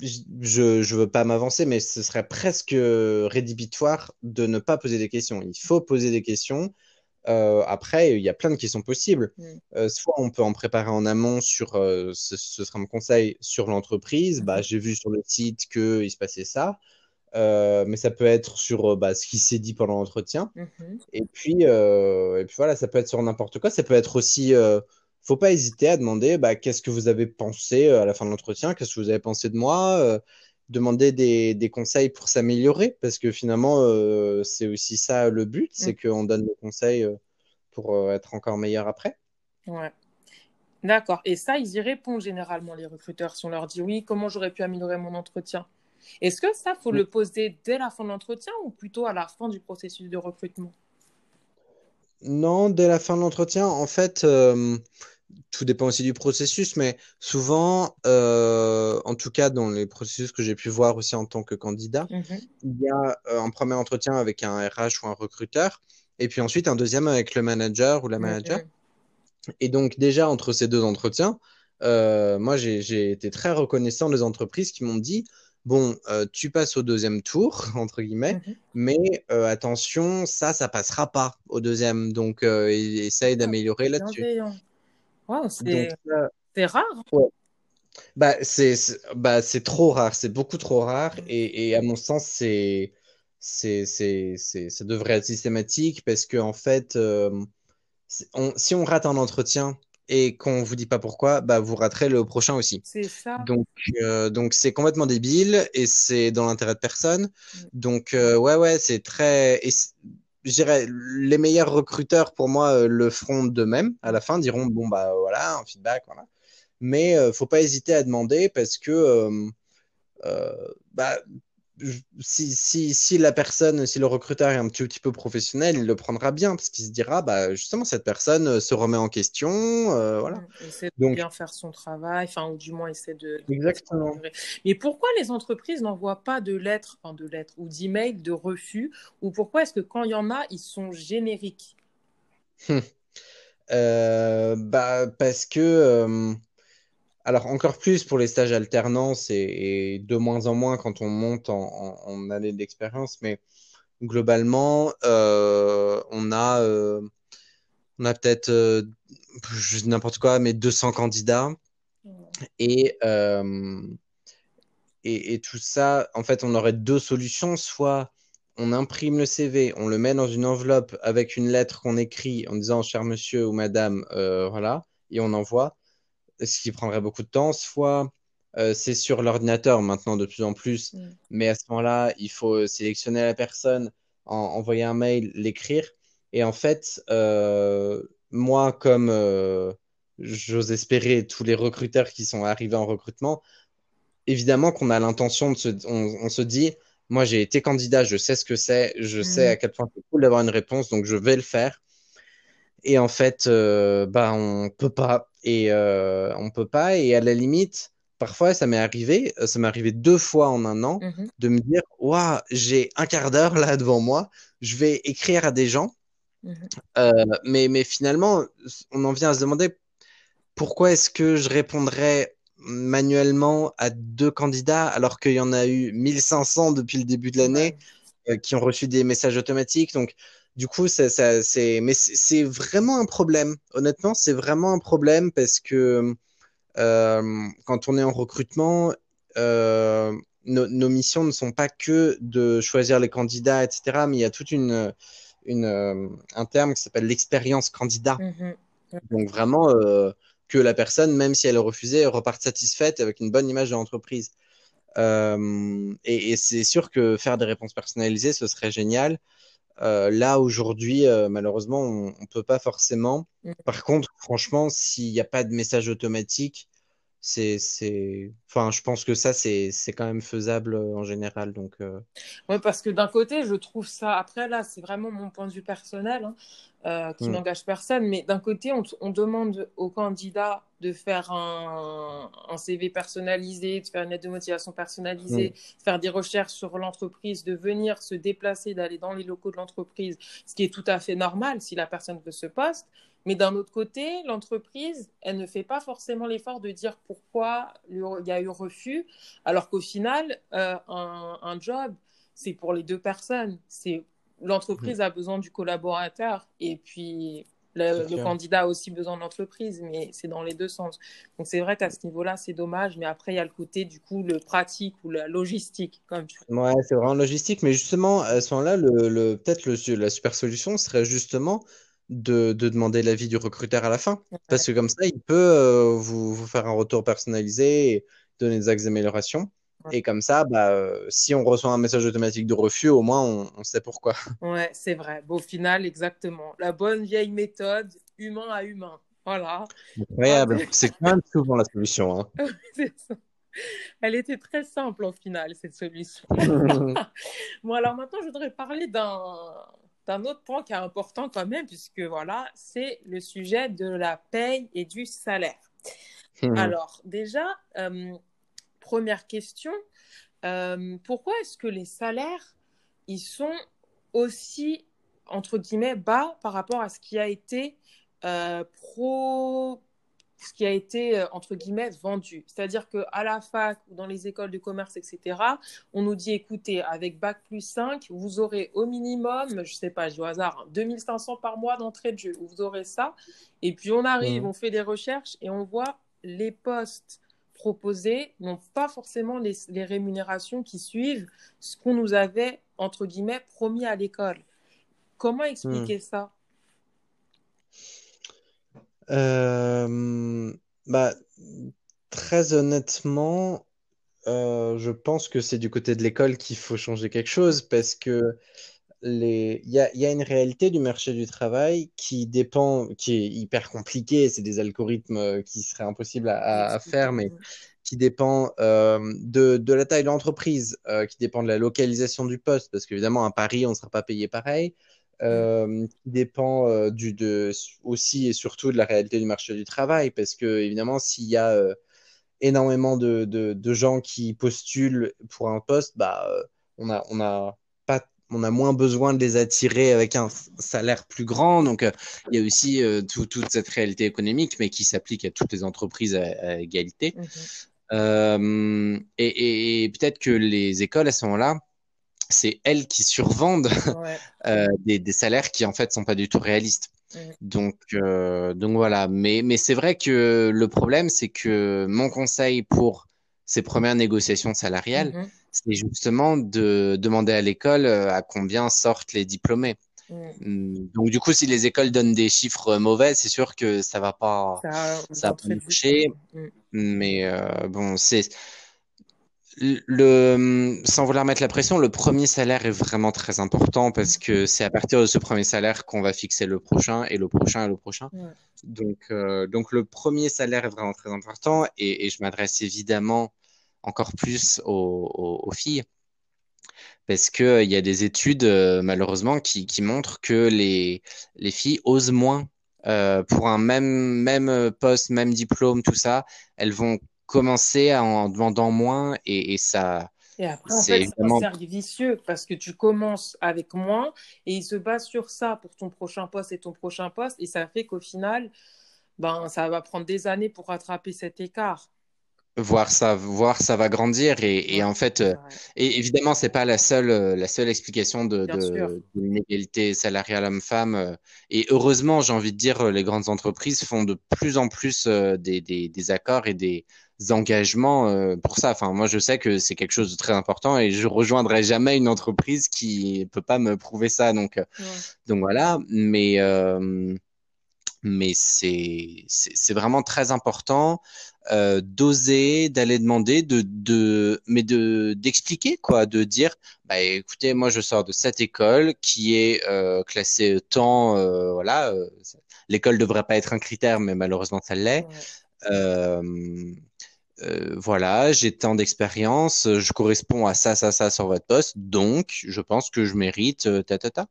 je ne veux pas m'avancer, mais ce serait presque rédhibitoire de ne pas poser des questions. Il faut poser des questions. Euh, après, il y a plein de questions possibles. Mm. Euh, soit on peut en préparer en amont sur, euh, ce, sera mon conseil, sur l'entreprise. Bah, J'ai vu sur le site qu'il se passait ça. mais ça peut être sur bah, ce qui s'est dit pendant l'entretien. Mm-hmm. Et, puis, et puis voilà, ça peut être sur n'importe quoi. Ça peut être aussi faut pas hésiter à demander bah, qu'est-ce que vous avez pensé à la fin de l'entretien, qu'est-ce que vous avez pensé de moi, demander des, des, conseils pour s'améliorer, parce que finalement, euh, c'est aussi ça le but, c'est mm. qu'on donne des conseils euh, pour euh, être encore meilleur après. Ouais. D'accord. Et ça, ils y répondent généralement, les recruteurs, si on leur dit oui, comment j'aurais pu améliorer mon entretien? Est-ce que ça, faut mm. le poser dès la fin de l'entretien ou plutôt à la fin du processus de recrutement? Non, dès la fin de l'entretien. En fait, tout dépend aussi du processus, mais souvent, euh, en tout cas dans les processus que j'ai pu voir aussi en tant que candidat, mhm. il y a euh, un premier entretien avec un RH ou un recruteur, et puis ensuite un deuxième avec le manager ou la manager. Et donc déjà entre ces deux entretiens, euh, moi j'ai été très reconnaissant des entreprises qui m'ont dit, bon, tu passes au deuxième tour, entre guillemets, mhm. mais attention, ça, ça passera pas au deuxième, donc essaye d'améliorer là-dessus c'est rare. Bah, c'est bah, trop rare, c'est beaucoup trop rare. Et, et à mon sens, c'est c'est ça devrait être systématique parce que, en fait, euh, si on rate un entretien et qu'on vous dit pas pourquoi, bah, vous raterez le prochain aussi. C'est ça. Donc, euh, donc c'est complètement débile et c'est dans l'intérêt de personne. Mm. Donc, euh, ouais, ouais, c'est très je dirais, les meilleurs recruteurs pour moi euh, le feront d'eux-mêmes. À la fin, diront bon bah voilà un feedback, voilà. Mais euh, faut pas hésiter à demander parce que euh bah, si, si, si, la personne, si le recruteur est un petit, petit peu professionnel, il le prendra bien parce qu'il se dira, bah, justement, cette personne euh, se remet en question. Euh, voilà. Il essaie de bien faire son travail, enfin, ou du moins essaie de. Exactement. Mais pourquoi les entreprises n'envoient pas de lettres, enfin, de lettres ou d'emails de refus Ou pourquoi est-ce que quand il y en a, ils sont génériques? Hum. euh, bah, Parce que alors encore plus pour les stages alternance et, de moins en moins quand on monte en, année d'expérience, mais globalement, euh, on a, euh, on a peut-être euh, n'importe quoi, mais 200 candidats. Et, et, et, tout ça, en fait, on aurait deux solutions. Soit on imprime le CV, on le met dans une enveloppe avec une lettre qu'on écrit en disant cher monsieur ou madame, voilà, et on envoie ce qui prendrait beaucoup de temps, soit c'est sur l'ordinateur maintenant de plus en plus. Mm. Mais à ce moment-là, il faut sélectionner la personne, envoyer un mail, l'écrire. Et en fait, moi, comme j'ose espérer tous les recruteurs qui sont arrivés en recrutement, évidemment qu'on a l'intention de se, on, se dit, moi j'ai été candidat, je sais ce que c'est, je sais à quel point c'est cool d'avoir une réponse, donc je vais le faire. Et en fait, euh, bah on peut pas et euh, on peut pas et à la limite, parfois ça m'est arrivé, euh, ça m'est arrivé deux fois en un an Mhm. de me dire, waouh, j'ai un quart d'heure là devant moi, je vais écrire à des gens, Mhm. Euh, mais mais finalement, on en vient à se demander pourquoi est-ce que je répondrais manuellement à deux candidats alors qu'il y en a eu 1500 depuis le début de l'année euh, qui ont reçu des messages automatiques. Donc, du coup, ça, ça, c'est, mais c'est vraiment un problème. Honnêtement, c'est vraiment un problème parce que euh, quand on est en recrutement, euh, nos, nos missions ne sont pas que de choisir les candidats, etc. Mais il y a toute une, une, euh, un terme qui s'appelle l'expérience candidat. Mhm. Donc vraiment euh, que la personne, même si elle est refusée, reparte satisfaite avec une bonne image de l'entreprise. Et et c'est sûr que faire des réponses personnalisées, ce serait génial. Euh, là, aujourd'hui, euh, malheureusement, on ne peut pas forcément. Mm. Par contre, franchement, s'il n'y a pas de message automatique, c'est, c'est... Enfin, je pense que ça, c'est, c'est quand même faisable euh, en général. Donc, Ouais, parce que d'un côté, je trouve ça. Après, là, c'est vraiment mon point de vue personnel, hein, euh, qui Mm. n'engage personne. Mais d'un côté, on, on demande aux candidats de faire un, un CV personnalisé, de faire une lettre de motivation personnalisée, de faire des recherches sur l'entreprise, de venir se déplacer, d'aller dans les locaux de l'entreprise, ce qui est tout à fait normal si la personne veut ce poste. Mais d'un autre côté, l'entreprise, elle ne fait pas forcément l'effort de dire pourquoi il y a eu refus, alors qu'au final, euh, un, un job, c'est pour les deux personnes. C'est l'entreprise a besoin du collaborateur et puis le, candidat a aussi besoin de l'entreprise, mais c'est dans les deux sens. Donc c'est vrai qu'à ce niveau-là, c'est dommage, mais après il y a le côté du coup le pratique ou la logistique, comme tu. Ouais, c'est vraiment logistique, mais justement, à ce moment-là, le, le, peut-être le, la super solution serait justement de, de demander l'avis du recruteur à la fin. Parce que comme ça, il peut euh, vous, vous faire un retour personnalisé et donner des axes d'amélioration. Et comme ça, bah, euh, si on reçoit un message automatique de refus, au moins on, on sait pourquoi. Ouais, c'est vrai. Bon, au final, exactement. La bonne vieille méthode, humain à humain. Voilà. Incroyable. C'est quand même souvent la solution. Hein. Ça. Elle était très simple au final, cette solution. bon, alors maintenant, je voudrais parler d'un autre point qui est important quand même, puisque voilà, c'est le sujet de la paye et du salaire. Alors, déjà, euh, première question, euh, pourquoi est-ce que les salaires, ils sont aussi, entre guillemets, bas par rapport à ce qui a été euh, pro ce qui a été euh, entre guillemets vendu? C'est-à-dire qu'à la fac ou dans les écoles de commerce, etc., on nous dit écoutez, avec bac plus 5, vous aurez au minimum, je sais pas, je dis au hasard, 2500 par mois d'entrée de jeu, vous aurez ça. Et puis on arrive, mmh. on fait des recherches et on voit les postes proposés n'ont pas forcément les, les, rémunérations qui suivent ce qu'on nous avait, entre guillemets, promis à l'école. Comment expliquer mmh. ça? Euh, bah, très honnêtement, euh, je pense que c'est du côté de l'école qu'il faut changer quelque chose parce que les... il, y a, il y a une réalité du marché du travail qui dépend, qui est hyper compliquée. C'est des algorithmes qui seraient impossibles à, à faire, mais qui dépend euh, de, de, la taille de l'entreprise, euh, qui dépend de la localisation du poste, parce qu'évidemment, à Paris, on ne sera pas payé pareil. Euh, qui dépend euh, du, de, aussi et surtout de la réalité du marché du travail, parce que évidemment, s'il y a euh, énormément de, gens qui postulent pour un poste, bah, on a, on a pas on a moins besoin de les attirer avec un salaire plus grand. Donc, il y a aussi tout, toute cette réalité économique, mais qui s'applique à toutes les entreprises à, à égalité. Mhm. et, et, et peut-être que les écoles, à ce moment-là, c'est elles qui survendent Ouais. euh, des, des salaires qui en fait sont pas du tout réalistes. Mhm. Donc, euh, donc voilà. Mais, mais c'est vrai que le problème, c'est que mon conseil pour ces premières négociations salariales, Mhm. C'est justement de demander à l'école euh, à combien sortent les diplômés. Mm. Donc, du coup, si les écoles donnent des chiffres mauvais, c'est sûr que ça va pas, ça, ça va pas marcher. Mm. Mais euh, bon, c'est le, sans vouloir mettre la pression, le premier salaire est vraiment très important parce que c'est à partir de ce premier salaire qu'on va fixer le prochain et le prochain et le prochain. Donc, euh, donc le premier salaire est vraiment très important et, et je m'adresse évidemment encore plus aux, aux, filles parce qu'il euh, il y a des études euh, malheureusement qui, qui, montrent que les, les filles osent moins euh, pour un même, même poste, même diplôme, tout ça, elles vont commencer en demandant moins et, et ça. Et après, en fait, c'est un cercle vicieux parce que tu commences avec moins et il se base sur ça pour ton prochain poste et ton prochain poste et ça fait qu'au final, ben, ça va prendre des années pour rattraper cet écart voir ça voir ça va grandir et, et en fait euh, et évidemment c'est pas la seule euh, la seule explication de, de, l'inégalité salariale homme-femme euh, et heureusement j'ai envie de dire les grandes entreprises font de plus en plus des, des, des accords et des engagements pour ça. Enfin moi je sais que c'est quelque chose de très important et je rejoindrai jamais une entreprise qui peut pas me prouver ça donc donc voilà. Mais mais c'est vraiment très important euh, d'oser, d'aller demander, de, de, mais de d'expliquer quoi, de dire, bah écoutez, moi je sors de cette école qui est euh, classée temps, euh, voilà, euh, l'école devrait pas être un critère, mais malheureusement ça l'est. Euh, voilà, j'ai tant d'expérience, je corresponds à ça, ça, ça sur votre poste, donc je pense que je mérite ta, ta, ta.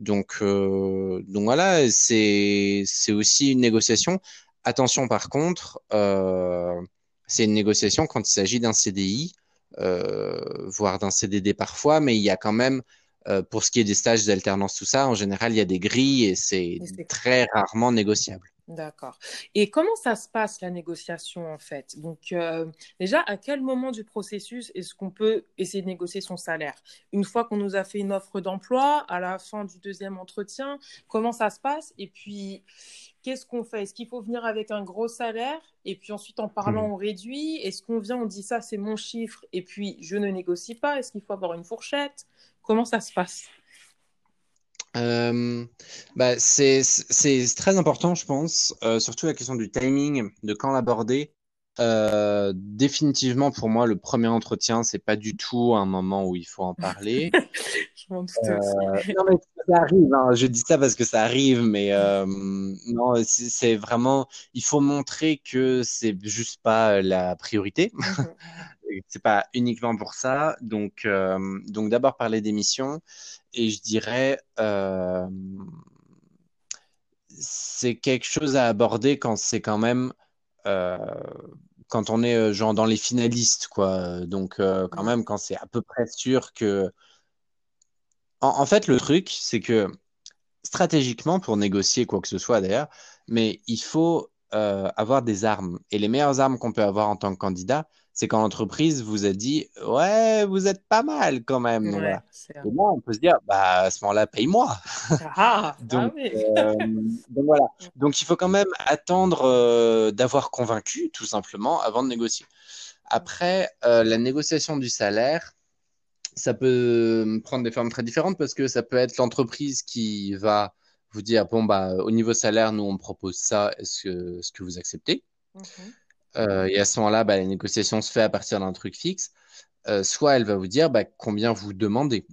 Donc, donc voilà, c'est c'est aussi une négociation. Attention par contre, euh, c'est une négociation quand il s'agit d'un CDI, euh, voire d'un CDD parfois, mais il y a quand même, euh, pour ce qui est des stages d'alternance, tout ça, en général, il y a des grilles et c'est très rarement négociable. D'accord. Et comment ça se passe la négociation en fait? Donc euh, déjà, à quel moment du processus est-ce qu'on peut essayer de négocier son salaire? Une fois qu'on nous a fait une offre d'emploi, à la fin du deuxième entretien, comment ça se passe? Et puis, qu'est-ce qu'on fait? Est-ce qu'il faut venir avec un gros salaire? Et puis ensuite en parlant, mmh. on réduit. Est-ce qu'on vient, on dit ça, c'est mon chiffre? Et puis je ne négocie pas. Est-ce qu'il faut avoir une fourchette? Comment ça se passe? Euh, bah, c'est très important, je pense, euh, surtout la question du timing, de quand l'aborder. Euh, définitivement, pour moi, le premier entretien, c'est pas du tout un moment où il faut en parler. je m'en euh, non, mais ça arrive. Hein. Je dis ça parce que ça arrive, mais euh, non, c'est vraiment. Il faut montrer que c'est juste pas la priorité. C'est pas uniquement pour ça. Donc, euh, donc d'abord parler d'émissions et je dirais euh, c'est quelque chose à aborder quand c'est quand même euh, quand on est genre dans les finalistes quoi. Donc quand même quand c'est à peu près sûr que en, fait le truc c'est que stratégiquement pour négocier quoi que ce soit d'ailleurs, mais il faut avoir des armes et les meilleures armes qu'on peut avoir en tant que candidat c'est quand l'entreprise vous a dit ouais vous êtes pas mal quand même donc, voilà. et là on peut se dire bah à ce moment-là paye-moi. Ah, donc, ah oui. euh, donc, voilà. Donc il faut quand même attendre euh, d'avoir convaincu tout simplement avant de négocier. Après euh, la négociation du salaire ça peut prendre des formes très différentes parce que ça peut être l'entreprise qui va vous dire bon bah au niveau salaire nous on propose ça. Est-ce que, ce que vous acceptez? Mmh euh, et à ce moment-là, bah, la négociation se fait à partir d'un truc fixe. Euh, soit elle va vous dire bah, combien vous demandez.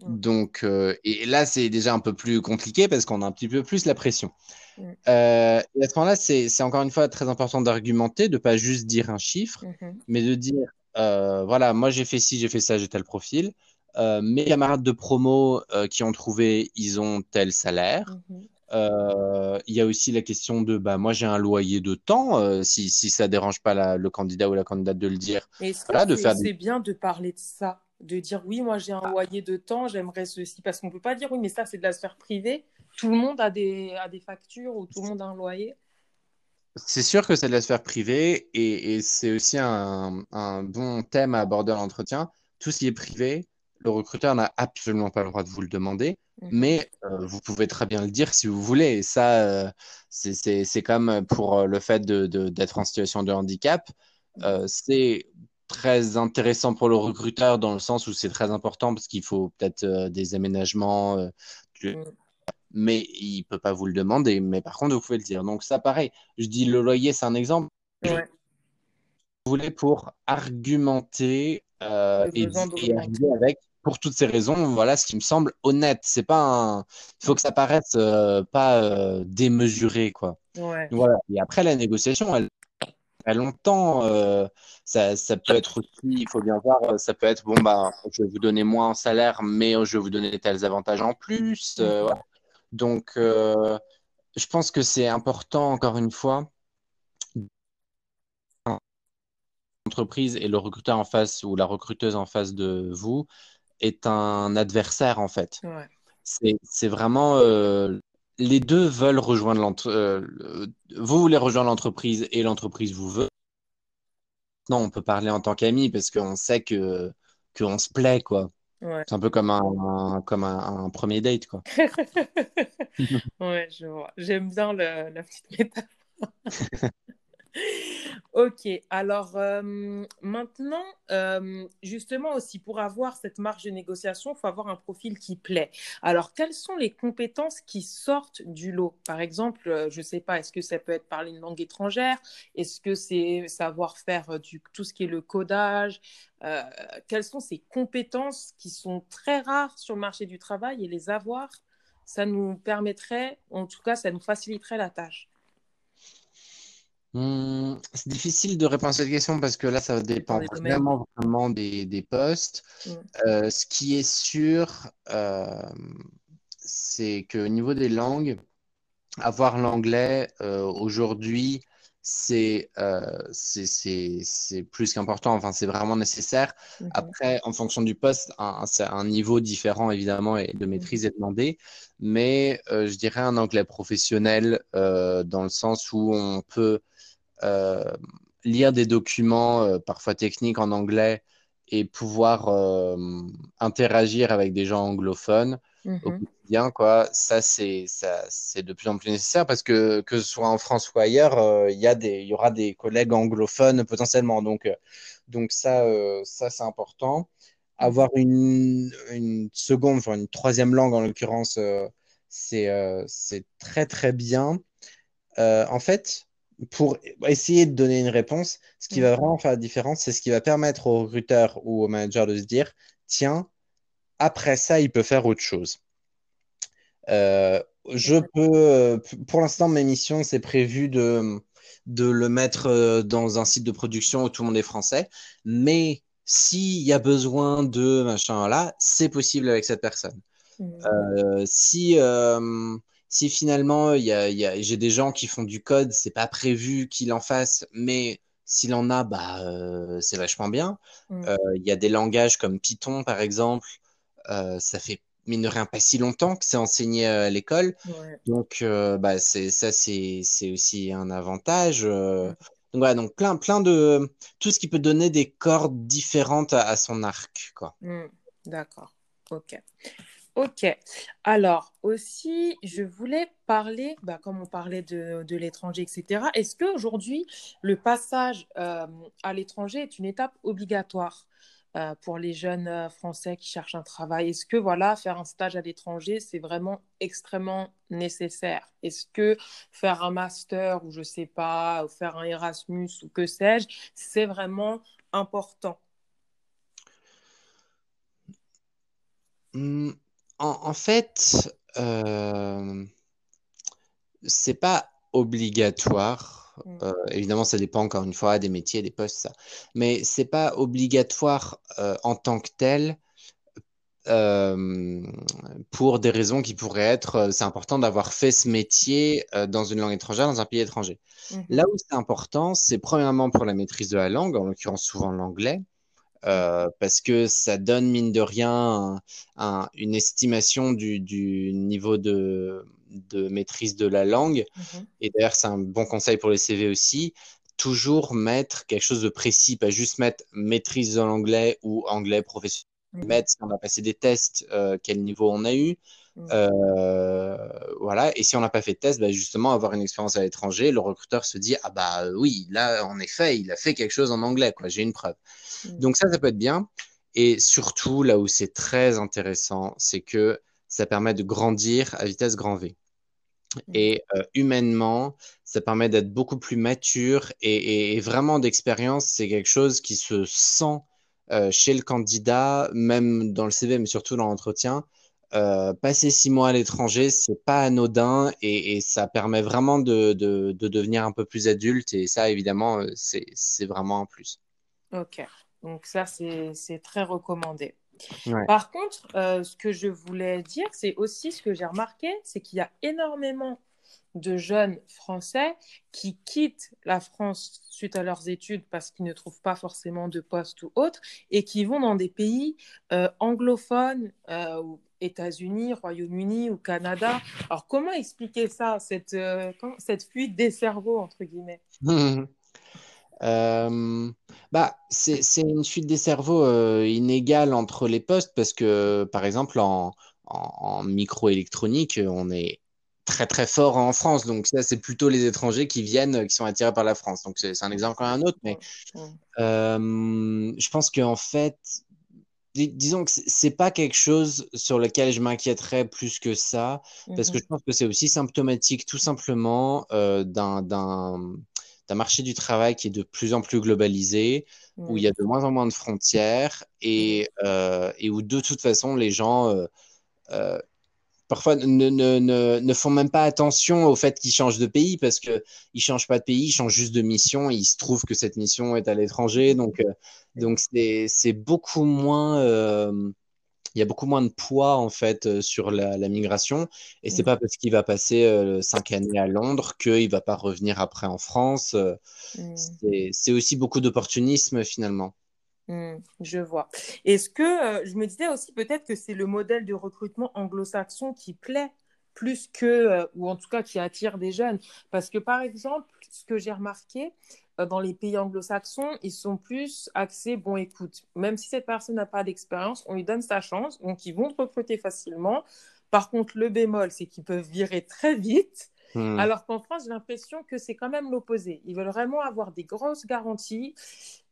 Donc, euh, et là, c'est déjà un peu plus compliqué parce qu'on a un petit peu plus la pression. et à ce moment-là, c'est encore une fois très important d'argumenter, de pas juste dire un chiffre, mm-hmm. mais de dire voilà, moi j'ai fait ci, j'ai fait ça, j'ai tel profil. mes camarades de promo qui ont trouvé, ils ont tel salaire. Euh, il y a aussi la question de bah moi j'ai un loyer de temps euh, si si ça dérange pas la, le candidat ou la candidate de le dire. Voilà, de faire c'est bien de parler de ça, de dire oui moi j'ai un loyer de temps, j'aimerais ceci parce qu'on peut pas dire oui mais ça c'est de la sphère privée. Tout le monde a des a des factures ou tout le monde a un loyer. C'est sûr que c'est de la sphère privée et, et c'est aussi un, un bon thème à aborder à l'entretien. Tout ce qui est privé, le recruteur n'a absolument pas le droit de vous le demander. Mhm. Mais euh, vous pouvez très bien le dire si vous voulez. Et ça, euh, c'est comme pour euh, le fait d'être de, en situation de handicap. Mhm. c'est très intéressant pour le recruteur dans le sens où c'est très important parce qu'il faut peut-être des aménagements. Mm. Mais il peut pas vous le demander. Mais par contre, vous pouvez le dire. Donc ça, pareil. Je dis le loyer, c'est un exemple. Ouais. Vous voulez pour argumenter et, et arriver avec pour toutes ces raisons, voilà ce qui me semble honnête. C'est pas un... Il faut que ça paraisse euh, pas euh, démesuré, quoi. Voilà. Et après, la négociation, elle, elle longtemps, euh, ça, ça, peut être aussi, il faut bien voir, ça peut être, bon, bah, je vais vous donner moins en salaire, mais je vais vous donner tels avantages en plus. Voilà. Donc, je pense que c'est important, encore une fois, l'entreprise et le recruteur en face ou la recruteuse en face de vous est un adversaire en fait. C'est vraiment euh, les deux veulent rejoindre l'entreprise. Euh, vous voulez rejoindre l'entreprise et l'entreprise vous veut. Non, on peut parler en tant qu'ami parce qu'on sait que qu'on se plaît quoi. C'est un peu comme un, comme un, premier date quoi. ouais, je vois. J'aime bien le, la petite métaphore. Ok, alors euh, maintenant, euh, justement aussi, pour avoir cette marge de négociation, il faut avoir un profil qui plaît. Alors, quelles sont les compétences qui sortent du lot? Par exemple, euh, je ne sais pas, est-ce que ça peut être parler une langue étrangère? Est-ce que c'est savoir faire tout ce qui est le codage? Quelles sont ces compétences qui sont très rares sur le marché du travail et les avoir, ça nous permettrait, en tout cas, ça nous faciliterait la tâche? Hmm, c'est difficile de répondre à cette question parce que là, ça dépend vraiment, vraiment des, des postes. Hmm. Euh, ce qui est sûr, euh, c'est qu'au niveau des langues, avoir l'anglais euh, aujourd'hui, c'est c'est plus qu'important. Enfin, c'est vraiment nécessaire. Après, en fonction du poste, un, un, niveau différent, évidemment, et de maîtrise mhm. est demandé. Mais je dirais un anglais professionnel dans le sens où on peut euh, lire des documents euh, parfois techniques en anglais et pouvoir euh, interagir avec des gens anglophones au quotidien, quoi, ça c'est ça c'est de plus en plus nécessaire parce que que ce soit en France ou ailleurs, il y a des il y aura des collègues anglophones potentiellement, donc donc ça ça c'est important. Avoir une, une seconde, enfin une troisième langue en l'occurrence, c'est c'est très très bien. en fait, pour essayer de donner une réponse, ce qui va vraiment faire la différence, c'est ce qui va permettre au recruteur ou au manager de se dire, tiens, après ça, il peut faire autre chose. Euh, je peux, euh, pour l'instant, mes missions, c'est prévu de, de le mettre euh, dans un site de production où tout le monde est français, mais s'il y a besoin de machin là, c'est possible avec cette personne. Mmh. si si finalement y a, y a, j'ai des gens qui font du code, c'est pas prévu qu'il en fasse, mais s'il en a, bah, euh, c'est vachement bien. Mm. Euh, il y a des langages comme Python, par exemple. Euh, ça fait, mine de rien, pas si longtemps que c'est enseigné à l'école. Donc, bah, c'est, ça, c'est, c'est aussi un avantage. Mm. Donc, voilà, donc plein, plein de. Tout ce qui peut donner des cordes différentes à, son arc, quoi. Mm. D'accord. Ok. Ok. Alors aussi, je voulais parler, bah, comme on parlait de, l'étranger, etc. Est-ce qu'aujourd'hui, le passage euh, à l'étranger est une étape obligatoire euh, pour les jeunes euh, Français qui cherchent un travail? Est-ce que voilà, faire un stage à l'étranger, c'est vraiment extrêmement nécessaire? Est-ce que faire un master ou je sais pas, faire un Erasmus ou que sais-je, c'est vraiment important? Mmh en, fait, euh, c'est pas obligatoire. Mm. Euh, évidemment, ça dépend encore une fois des métiers, des postes, ça. Mais c'est pas obligatoire euh, en tant que tel. Euh, pour des raisons qui pourraient être, c'est important d'avoir fait ce métier dans une langue étrangère, dans un pays étranger. Mm-hmm. Là où c'est important, c'est premièrement pour la maîtrise de la langue, en l'occurrence souvent l'anglais, euh, parce que ça donne, mine de rien, une estimation du, niveau de, maîtrise de la langue. Mhm. Et d'ailleurs, c'est un bon conseil pour les CV aussi. Toujours mettre quelque chose de précis, pas juste mettre maîtrise de l'anglais ou anglais professionnel. Mhm. Mettre si on a passé des tests, euh, quel niveau on a eu. Mm. Euh, voilà. Et si on n'a pas fait de test, bah, justement, avoir une expérience à l'étranger, le recruteur se dit Ah, bah oui, là, en effet, il a fait quelque chose en anglais, quoi. J'ai une preuve. Mm. Donc, ça, ça peut être bien. Et surtout, là où c'est très intéressant, c'est que ça permet de grandir à vitesse grand V. Et euh, humainement, ça permet d'être beaucoup plus mature et, vraiment d'expérience. C'est quelque chose qui se sent euh, chez le candidat, même dans le CV, mais surtout dans l'entretien. Euh, passer six mois à l'étranger, c'est pas anodin et, ça permet vraiment de, devenir un peu plus adulte. Et ça, évidemment, c'est vraiment un plus. Ok, donc ça, c'est très recommandé. Par contre, euh, ce que je voulais dire, c'est aussi ce que j'ai remarqué, c'est qu'il y a énormément de jeunes Français qui quittent la France suite à leurs études parce qu'ils ne trouvent pas forcément de poste ou autre et qui vont dans des pays euh, anglophones, euh, États-Unis, Royaume-Uni ou Canada. Alors comment expliquer ça, cette, cette fuite des cerveaux, entre guillemets? Euh, bah, c'est une suite des cerveaux euh, inégale entre les postes parce que, par exemple, en, en, microélectronique, on est très très fort en France. Donc ça, c'est plutôt les étrangers qui viennent, qui sont attirés par la France. Donc c'est un exemple comme un autre, mais euh, je pense qu'en fait, disons que c'est pas quelque chose sur lequel je m'inquiéterais plus que ça, parce que je pense que c'est aussi symptomatique tout simplement d'un d'un marché du travail qui est de plus en plus globalisé, où il y a de moins en moins de frontières et, euh, et où de toute façon les gens euh, euh, parfois ne, ne, ne, ne, font même pas attention au fait qu'ils changent de pays parce qu'ils ne changent pas de pays, ils changent juste de mission. Et il se trouve que cette mission est à l'étranger. Donc, donc c'est beaucoup moins il y a beaucoup moins de poids en fait euh, sur la, migration. Et c'est pas parce qu'il va passer euh, cinq années à Londres qu'il va pas revenir après en France. Euh, mm. C'est aussi beaucoup d'opportunisme finalement. Mm, je vois. Est-ce que je me disais aussi peut-être que c'est le modèle de recrutement anglo-saxon qui plaît plus que, ou en tout cas qui attire des jeunes? Parce que par exemple, ce que j'ai remarqué, euh, dans les pays anglo-saxons, ils sont plus axés, bon, écoute, même si cette personne n'a pas d'expérience, on lui donne sa chance, donc ils vont te recruter facilement. Par contre, le bémol, c'est qu'ils peuvent virer très vite. Hmm. Alors qu'en France, j'ai l'impression que c'est quand même l'opposé. Ils veulent vraiment avoir des grosses garanties.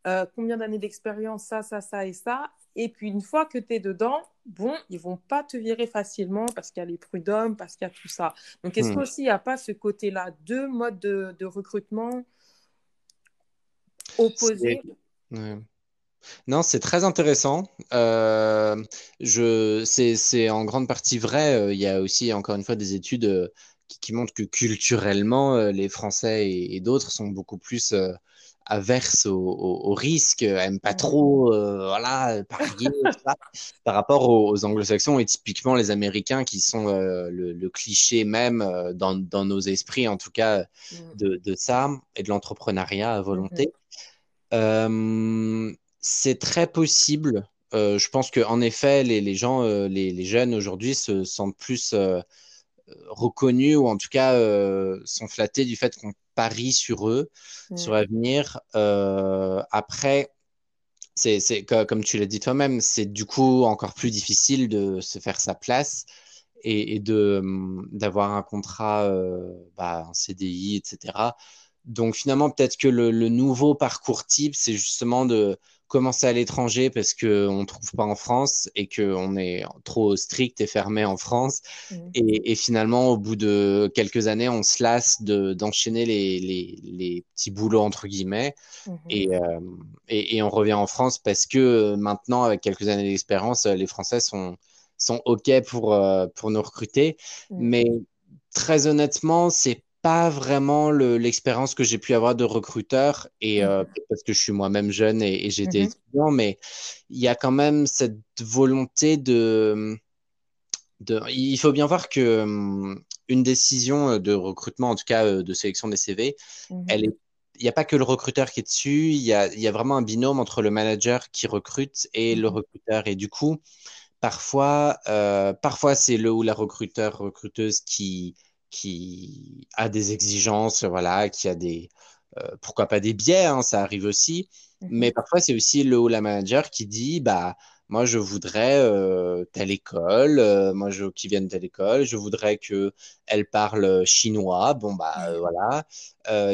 Euh, combien d'années d'expérience, ça, ça, ça et ça. Et puis une fois que tu es dedans, bon, ils vont pas te virer facilement parce qu'il y a les prud'hommes, parce qu'il y a tout ça. Donc est-ce qu'il n'y a pas ce côté-là, deux modes de, de recrutement opposé? Non, c'est très intéressant. Euh, je, c'est, en grande partie vrai. Euh, il y a aussi, encore une fois, des études qui, montrent que culturellement, les Français et, d'autres sont beaucoup plus averses au, au, risque, aiment pas trop voilà, parier, par rapport aux, anglo-saxons et typiquement les Américains qui sont le, cliché même dans, dans, nos esprits, en tout cas, mm. de, de ça et de l'entrepreneuriat à volonté. Mm-hmm. Euh, c'est très possible. Euh, je pense qu'en effet, les, les gens, euh, les, les, jeunes aujourd'hui se sentent plus reconnus ou en tout cas sont flattés du fait qu'on sur eux, sur l'avenir. après, c'est comme tu l'as dit toi-même, c'est du coup encore plus difficile de se faire sa place et, et de d'avoir un contrat, bah, un CDI, etc. Donc finalement, peut-être que le, nouveau parcours type, c'est justement de commencer à l'étranger parce qu'on ne trouve pas en France et qu'on est trop strict et fermé en France. Mmh. Et, finalement, au bout de quelques années, on se lasse d'enchaîner les, les, petits boulots, entre guillemets, mmh. euh, et, et, on revient en France parce que maintenant, avec quelques années d'expérience, les Français sont, sont OK pour, euh, pour nous recruter. Mmh. Mais très honnêtement, c'est pas vraiment l'expérience que j'ai pu avoir de recruteur et euh, mmh. parce que je suis moi-même jeune et, j'étais mmh étudiant, mais il y a quand même cette volonté de, de, il faut bien voir que hum, une décision de recrutement, en tout cas euh, de sélection des CV, mmh elle est il n'y a pas que le recruteur qui est dessus, il y a, il y a vraiment un binôme entre le manager qui recrute et le recruteur. Et du coup, parfois, euh, parfois c'est le ou la recruteur, recruteuse qui, qui a des exigences, voilà, qui a des, euh, pourquoi pas des biais, hein, ça arrive aussi. Mhm. Mais parfois, c'est aussi le ou la manager qui dit, bah, moi, je voudrais euh, telle école, euh, moi, je, qui vienne telle école, je voudrais que elle parle chinois. Bon, bah euh, voilà.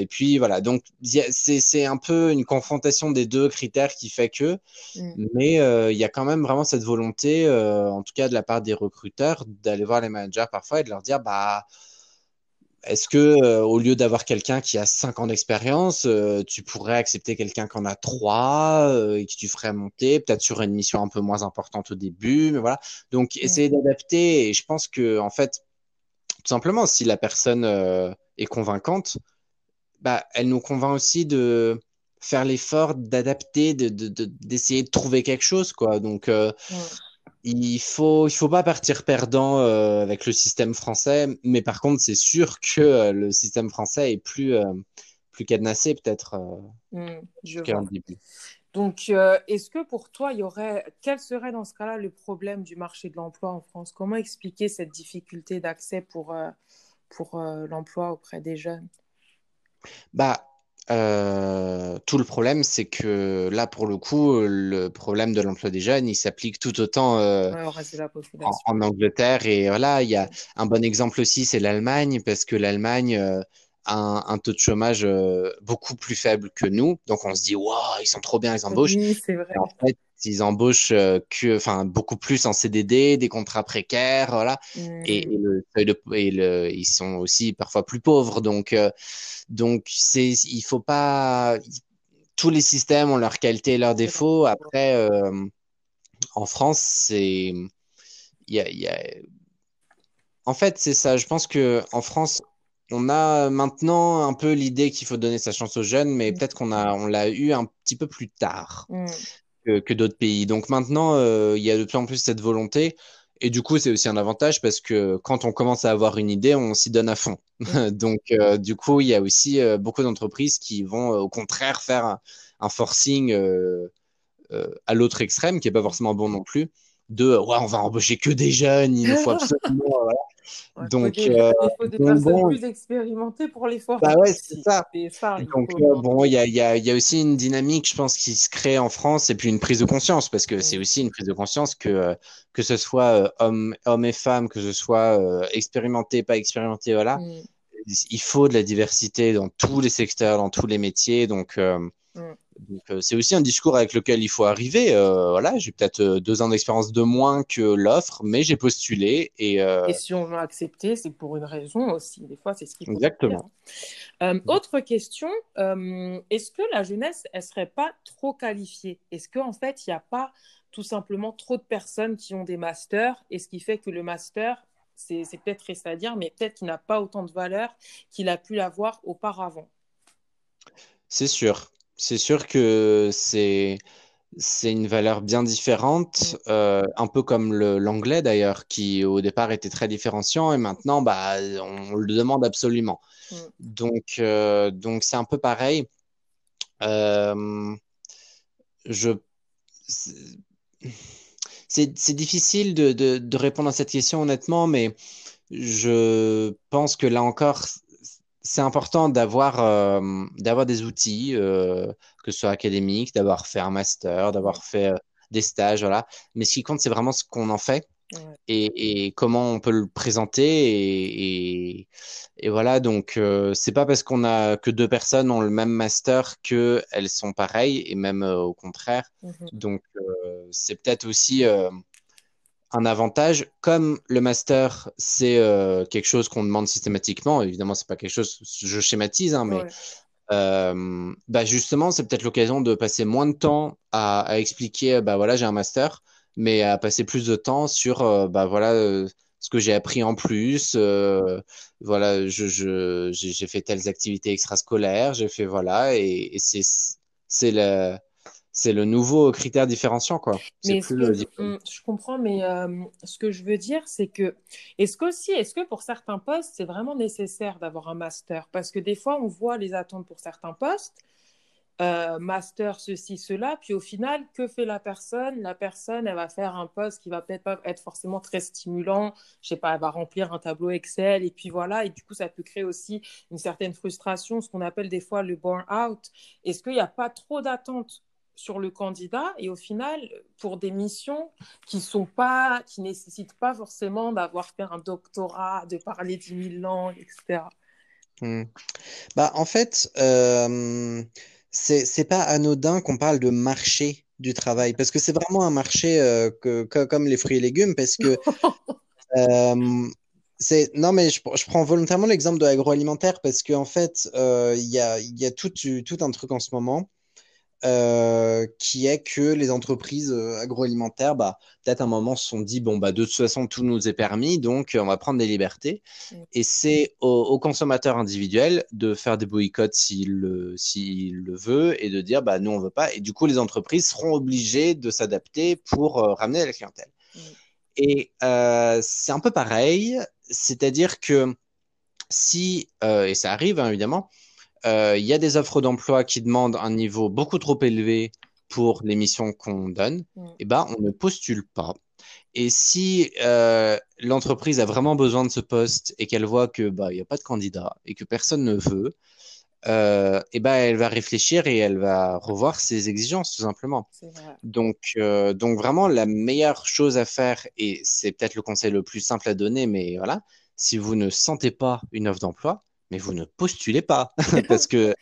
et puis voilà. Donc, c'est un peu une confrontation des deux critères qui fait que, mm. mais il y a quand même vraiment cette volonté, en tout cas de la part des recruteurs, d'aller voir les managers parfois et de leur dire, bah est-ce que euh, au lieu d'avoir quelqu'un qui a 5 ans d'expérience, euh, tu pourrais accepter quelqu'un qui en a 3 euh, et que tu ferais monter, peut-être sur une mission un peu moins importante au début, mais voilà. Donc essayer d'adapter et je pense que en fait tout simplement si la personne est convaincante, bah elle nous convainc aussi de faire l'effort d'adapter, de, d'essayer de, trouver quelque chose quoi. Donc il faut il faut pas partir perdant euh, avec le système français, mais par contre c'est sûr que euh, le système français est plus euh, plus cadenassé peut-être mmh, qu'un début. Donc, est-ce que pour toi, il y aurait, quel serait dans ce cas-là le problème du marché de l'emploi en France? Comment expliquer cette difficulté d'accès pour, pour l'emploi auprès des jeunes? Bah, euh, tout le problème, c'est que là, pour le coup, le problème de l'emploi des jeunes, il s'applique tout autant euh, en, Angleterre. Et voilà, il y a un bon exemple aussi, c'est l'Allemagne, parce que l'Allemagne euh, a un, taux de chômage beaucoup plus faible que nous. Donc on se dit, waouh, ils sont trop bien, ils embauchent. Oui, c'est vrai. en fait, ils embauchent que, enfin, beaucoup plus en CDD, des contrats précaires, voilà. Et, et, le, ils sont aussi parfois plus pauvres. Donc, donc, c'est, il faut pas. Tous les systèmes ont leurs qualités et leurs défauts. Après, euh, en France, c'est. Il y a, y a... En fait, c'est ça. Je pense que en France, on a maintenant un peu l'idée qu'il faut donner sa chance aux jeunes, mais mm. peut-être qu'on a, on l'a eu un petit peu plus tard mm. Que, que d'autres pays. Donc maintenant, euh, il y a de plus en plus cette volonté. Et du coup, c'est aussi un avantage parce que quand on commence à avoir une idée, on s'y donne à fond. Donc, euh, du coup, il y a aussi euh, beaucoup d'entreprises qui vont euh, au contraire faire un, forcing à l'autre extrême, qui n'est pas forcément bon non plus, de ouais, on va embaucher que des jeunes, il nous faut absolument. donc, il faut des, personnes plus expérimentées pour les former. Bah ouais, c'est ça. donc, bon, il y a, y, a, y a, aussi une dynamique, je pense, qui se crée en France, et puis une prise de conscience, parce que c'est aussi une prise de conscience que que ce soit hommes homme et femmes, que ce soit expérimenté, pas expérimenté, voilà. Mm. Il faut de la diversité dans tous les secteurs, dans tous les métiers. Donc, Euh, c'est aussi un discours avec lequel il faut arriver. Euh, voilà, j'ai peut-être euh, deux ans d'expérience de moins que l'offre, mais j'ai postulé et. Et si on veut accepter, c'est pour une raison aussi. Des fois, c'est ce qu'il faut. Exactement. autre question est-ce que la jeunesse, elle serait pas trop qualifiée? Est-ce qu'en fait, il n'y a pas tout simplement trop de personnes qui ont des masters et ce qui fait que le master c'est peut-être triste à dire, mais peut-être qu'il n'a pas autant de valeur qu'il a pu l'avoir auparavant? C'est sûr c'est sûr que c'est c'est une valeur bien différente, euh, un peu comme l'anglais d'ailleurs, qui au départ était très différenciant et maintenant bah, on, le demande absolument. Mm. Donc euh, donc c'est un peu pareil. Euh, je c'est difficile de, de, de, répondre à cette question honnêtement, mais je pense que là encore, c'est important d'avoir euh, d'avoir des outils, euh, que ce soit académique, d'avoir fait un master, d'avoir fait euh, des stages, voilà. Mais ce qui compte, c'est vraiment ce qu'on en fait et, et, comment on peut le présenter. Et, et, voilà, donc c'est pas parce qu'on a que deux personnes ont le même master que elles sont pareilles et même au contraire. Mmh donc c'est peut-être aussi un avantage. Comme le master, c'est euh, quelque chose qu'on demande systématiquement, évidemment, c'est pas quelque chose, je schématise, hein, mais euh, bah justement, c'est peut-être l'occasion de passer moins de temps à, expliquer, bah voilà, j'ai un master, mais à passer plus de temps sur, euh, bah voilà, ce que j'ai appris en plus, voilà, je, j'ai fait telles activités extrascolaires, j'ai fait, voilà, et, et c'est, c'est la c'est le nouveau critère différenciant, quoi. Mais je comprends, mais euh, ce que je veux dire, c'est que est-ce qu'aussi, est-ce que pour certains postes, c'est vraiment nécessaire d'avoir un master? Parce que des fois, on voit les attentes pour certains postes, euh, master ceci, cela, puis au final, que fait la personne? La personne, elle va faire un poste qui va peut-être pas être forcément très stimulant. Je sais pas, elle va remplir un tableau Excel et puis voilà. Et du coup, ça peut créer aussi une certaine frustration, ce qu'on appelle des fois le burn-out. Est-ce qu'il n'y a pas trop d'attentes sur le candidat et au final, pour des missions qui sont pas, qui nécessitent pas forcément d'avoir fait un doctorat, de parler 10 000 langues, etc. Hmm. Bah, en fait, euh, c'est pas anodin qu'on parle de marché du travail parce que c'est vraiment un marché euh, que, comme les fruits et légumes parce que euh, non mais je, je, prends volontairement l'exemple de l'agroalimentaire parce qu'en en fait euh, il y a, y a tout, tout un truc en ce moment euh, qui est que les entreprises euh, agroalimentaires, bah, peut-être à un moment se sont dit bon bah de toute façon tout nous est permis, donc on va prendre des libertés. Mm. Et c'est au, consommateur individuel de faire des boycotts s'il le, le veut et de dire bah nous on veut pas. Et du coup les entreprises seront obligées de s'adapter pour euh, ramener la clientèle. Mm. Et c'est un peu pareil, c'est-à-dire que si et ça arrive hein, évidemment euh, il y a des offres d'emploi qui demandent un niveau beaucoup trop élevé pour les missions qu'on donne, mm. eh ben, on ne postule pas. Et si euh, l'entreprise a vraiment besoin de ce poste et qu'elle voit que bah il n'y a pas de candidat et que personne ne veut, euh, eh ben elle va réfléchir et elle va revoir ses exigences tout simplement. Donc euh, donc vraiment la meilleure chose à faire et c'est peut-être le conseil le plus simple à donner, mais voilà, si vous ne sentez pas une offre d'emploi, mais vous ne postulez pas parce que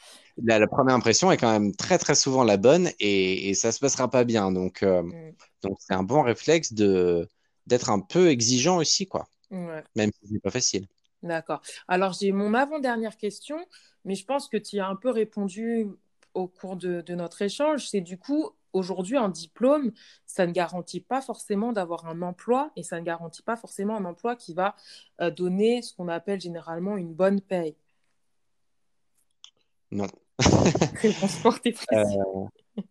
la, première impression est quand même très très souvent la bonne et, et ça se passera pas bien. Donc euh, mm. donc c'est un bon réflexe de d'être un peu exigeant aussi quoi. Même si c'est pas facile. D'accord. Alors j'ai mon avant-dernière question, mais je pense que tu as un peu répondu au cours de, de notre échange. C'est du coup aujourd'hui, un diplôme, ça ne garantit pas forcément d'avoir un emploi et ça ne garantit pas forcément un emploi qui va euh, donner ce qu'on appelle généralement une bonne paye. Non. Réponse euh,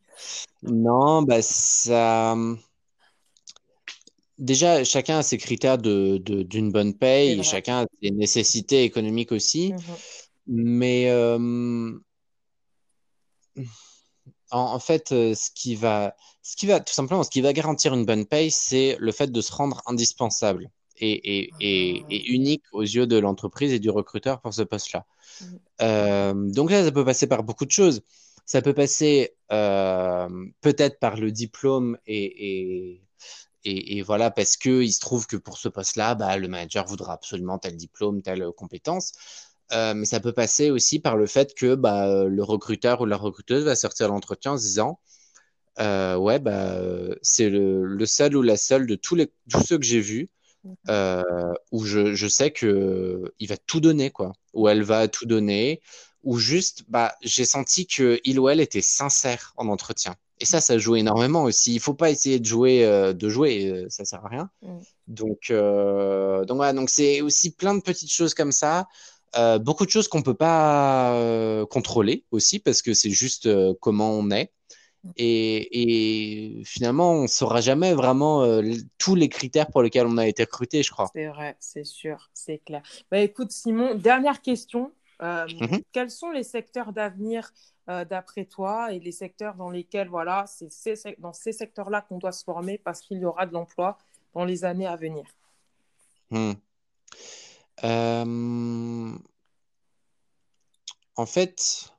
Non, bah ça. Déjà, chacun a ses critères d'une de, bonne paye, chacun a ses nécessités économiques aussi. Mhm. Mais euh, en, fait, euh, ce qui va, ce qui va, tout simplement, ce qui va garantir une bonne paye, c'est le fait de se rendre indispensable et, et, et, unique aux yeux de l'entreprise et du recruteur pour ce poste-là. Mm. Euh, donc là, ça peut passer par beaucoup de choses. Ça peut passer euh, peut-être par le diplôme et, et, voilà, parce qu'il se trouve que pour ce poste-là, bah, le manager voudra absolument tel diplôme, telle compétence. Euh, mais ça peut passer aussi par le fait que bah, le recruteur ou la recruteuse va sortir l'entretien en se disant euh, Ouais, bah, c'est le, le, seul ou la seule de tous, les, tous ceux que j'ai vus euh, où je, je sais qu'il va tout donner, quoi. Ou elle va tout donner, ou juste, bah, j'ai senti qu'il ou elle était sincère en entretien. Et ça, ça joue énormément aussi. Il faut pas essayer de jouer, de jouer, ça sert à rien. Mm. Donc, donc voilà, donc c'est aussi plein de petites choses comme ça. Euh, beaucoup de choses qu'on peut pas euh, contrôler aussi parce que c'est juste euh, comment on est. Et, et, finalement, on ne saura jamais vraiment tous les critères pour lesquels on a été recruté, je crois. C'est vrai, c'est sûr, c'est clair. Bah, écoute, Simon, dernière question. Mhm. Quels sont les secteurs d'avenir d'après toi et les secteurs dans lesquels, voilà, c'est dans ces secteurs-là qu'on doit se former parce qu'il y aura de l'emploi dans les années à venir? Hmm. Euh, en fait,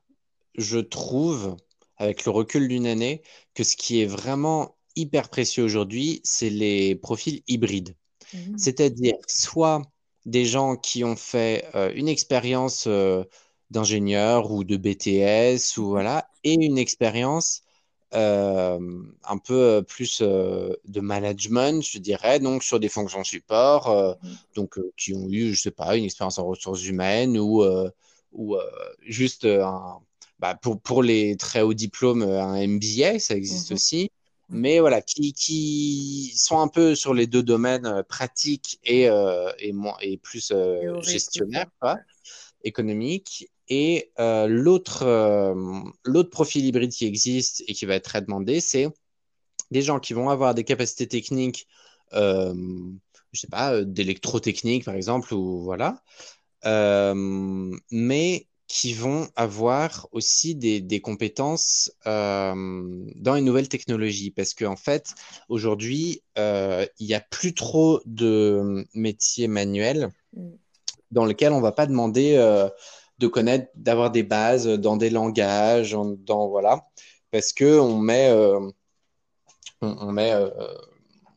je trouve, avec le recul d'une année, que ce qui est vraiment hyper précieux aujourd'hui, c'est les profils hybrides. Mmh. C'est-à-dire soit des gens qui ont fait euh, une expérience euh, d'ingénieur ou de BTS ou voilà, et une expérience un peu euh, plus euh, de management, je dirais, donc sur des fonctions support, mmh. donc qui ont eu, je sais pas, une expérience en ressources humaines ou, ou juste un, bah, pour, pour les très hauts diplômes, un MBA, ça existe mmh aussi mais voilà, qui, qui, sont un peu sur les deux domaines pratiques et, et, moins, et plus gestionnaire, quoi, économique. Et euh, l'autre euh, l'autre profil hybride qui existe et qui va être très demandé, c'est des gens qui vont avoir des capacités techniques, euh, je sais pas, d'électrotechnique par exemple, ou voilà, mais qui vont avoir aussi des, des compétences dans les nouvelles technologies. Parce qu'en en fait, aujourd'hui, il n'y a plus trop de métiers manuels mm. dans lesquels on ne va pas demander de connaître, d'avoir des bases dans des langages, dans voilà, parce que on met, on, met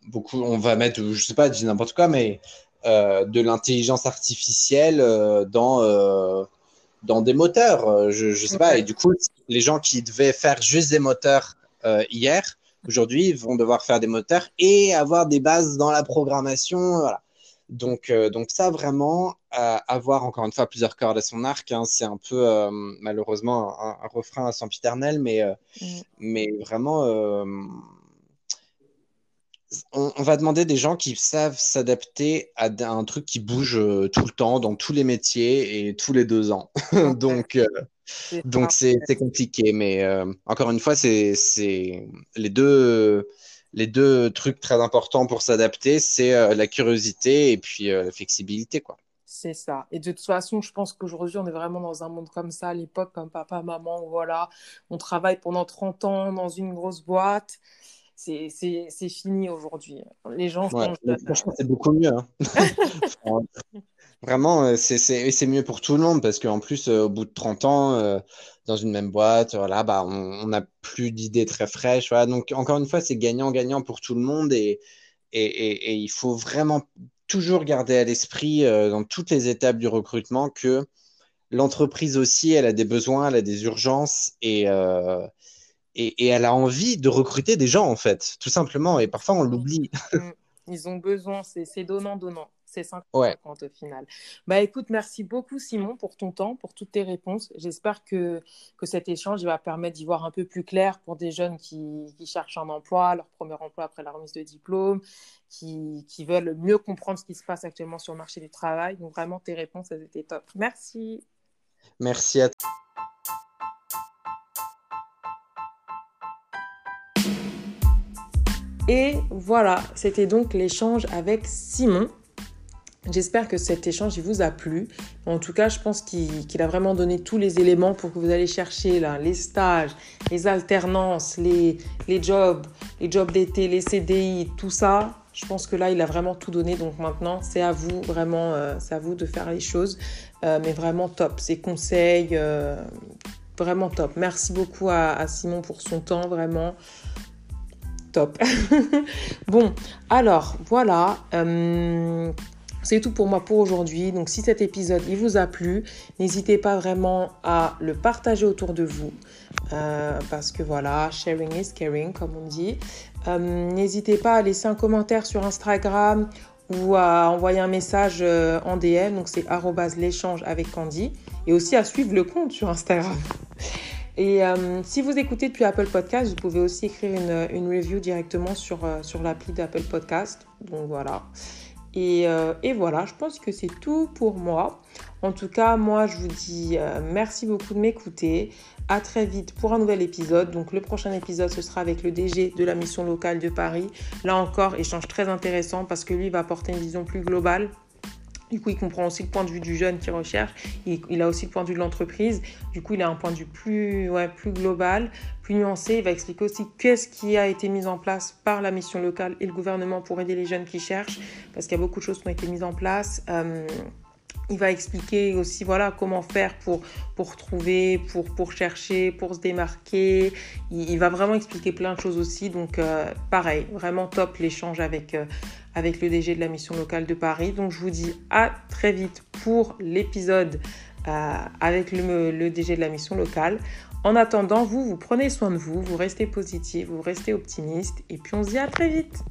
beaucoup, on va mettre, je sais pas, je dis n'importe quoi, mais de l'intelligence artificielle dans dans des moteurs. Je, je sais pas. Et du coup, les gens qui devaient faire juste des moteurs hier, aujourd'hui, vont devoir faire des moteurs et avoir des bases dans la programmation. Voilà. Donc, euh, donc ça, vraiment, euh, avoir encore une fois plusieurs cordes à son arc, hein, c'est un peu euh, malheureusement un, refrain à son piternel, mais, mm. mais vraiment, on, va demander des gens qui savent s'adapter à un truc qui bouge tout le temps, dans tous les métiers et tous les deux ans. donc, donc c'est compliqué, mais encore une fois, c'est les deux les deux trucs très importants pour s'adapter, c'est euh, la curiosité et puis euh, la flexibilité, quoi. C'est ça. Et de toute façon, je pense qu'aujourd'hui, on est vraiment dans un monde comme ça. À l'époque, comme papa, maman, voilà, on travaille pendant 30 ans dans une grosse boîte. C'est fini aujourd'hui. Les gens ouais, Franchement, c'est beaucoup mieux. Hein. Vraiment, euh, c'est mieux pour tout le monde parce qu'en plus, au bout de 30 ans, dans une même boîte. Voilà, bah, on n'a plus d'idées très fraîches. Voilà. Donc, encore une fois, c'est gagnant-gagnant pour tout le monde et, et, et, il faut vraiment toujours garder à l'esprit euh, dans toutes les étapes du recrutement que l'entreprise aussi, elle a des besoins, elle a des urgences et, euh, et, et, elle a envie de recruter des gens, en fait, tout simplement. Et parfois, on l'oublie. Mm. Ils ont besoin, c'est donnant-donnant. C'est 50 au final. Bah écoute, merci beaucoup Simon pour ton temps, pour toutes tes réponses. J'espère que, que cet échange va permettre d'y voir un peu plus clair pour des jeunes qui, qui, cherchent un emploi, leur premier emploi après la remise de diplôme, qui, qui, veulent mieux comprendre ce qui se passe actuellement sur le marché du travail. Donc vraiment, tes réponses, elles étaient top. Merci. Merci à toi. Et voilà, c'était donc l'échange avec Simon. J'espère que cet échange vous a plu. En tout cas, je pense qu'il a vraiment donné tous les éléments pour que vous allez chercher là, les stages, les alternances, les, les jobs, les jobs d'été, les CDI, tout ça. Je pense que là, il a vraiment tout donné. Donc maintenant, c'est à vous, vraiment, euh, c'est à vous de faire les choses. Euh, mais vraiment top. Ses conseils, euh, vraiment top. Merci beaucoup à, Simon pour son temps, vraiment top. bon, alors voilà. C'est tout pour moi pour aujourd'hui. Donc si cet épisode il vous a plu, n'hésitez pas vraiment à le partager autour de vous. Euh, parce que voilà, sharing is caring comme on dit. Euh, n'hésitez pas à laisser un commentaire sur Instagram ou à envoyer un message euh, en DM. Donc c'est l'échange avec Candy. Et aussi à suivre le compte sur Instagram. Et si vous écoutez depuis Apple Podcast, vous pouvez aussi écrire une, une review directement sur, sur l'appli d'Apple Podcast. Donc voilà. Euh, et, voilà, je pense que c'est tout pour moi. En tout cas, moi, je vous dis euh, merci beaucoup de m'écouter. À très vite pour un nouvel épisode. Donc, le prochain épisode, ce sera avec le DG de la mission locale de Paris. Là encore, échange très intéressant parce que lui va apporter une vision plus globale du coup, il comprend aussi le point de vue du jeune qui recherche. Il, a aussi le point de vue de l'entreprise. Du coup, il a un point de vue plus, global, nuancé. Il va expliquer aussi qu'est-ce qui a été mis en place par la mission locale et le gouvernement pour aider les jeunes qui cherchent. Parce qu'il y a beaucoup de choses qui ont été mises en place. Euh, il va expliquer aussi voilà comment faire pour, trouver, pour, chercher, pour se démarquer. Il, va vraiment expliquer plein de choses aussi. Donc euh, pareil, vraiment top l'échange avec, euh, le DG de la mission locale de Paris. Donc je vous dis à très vite pour l'épisode avec le DG de la mission locale. En attendant, vous, vous prenez soin de vous, vous restez positif, vous restez optimiste et puis on se dit à très vite.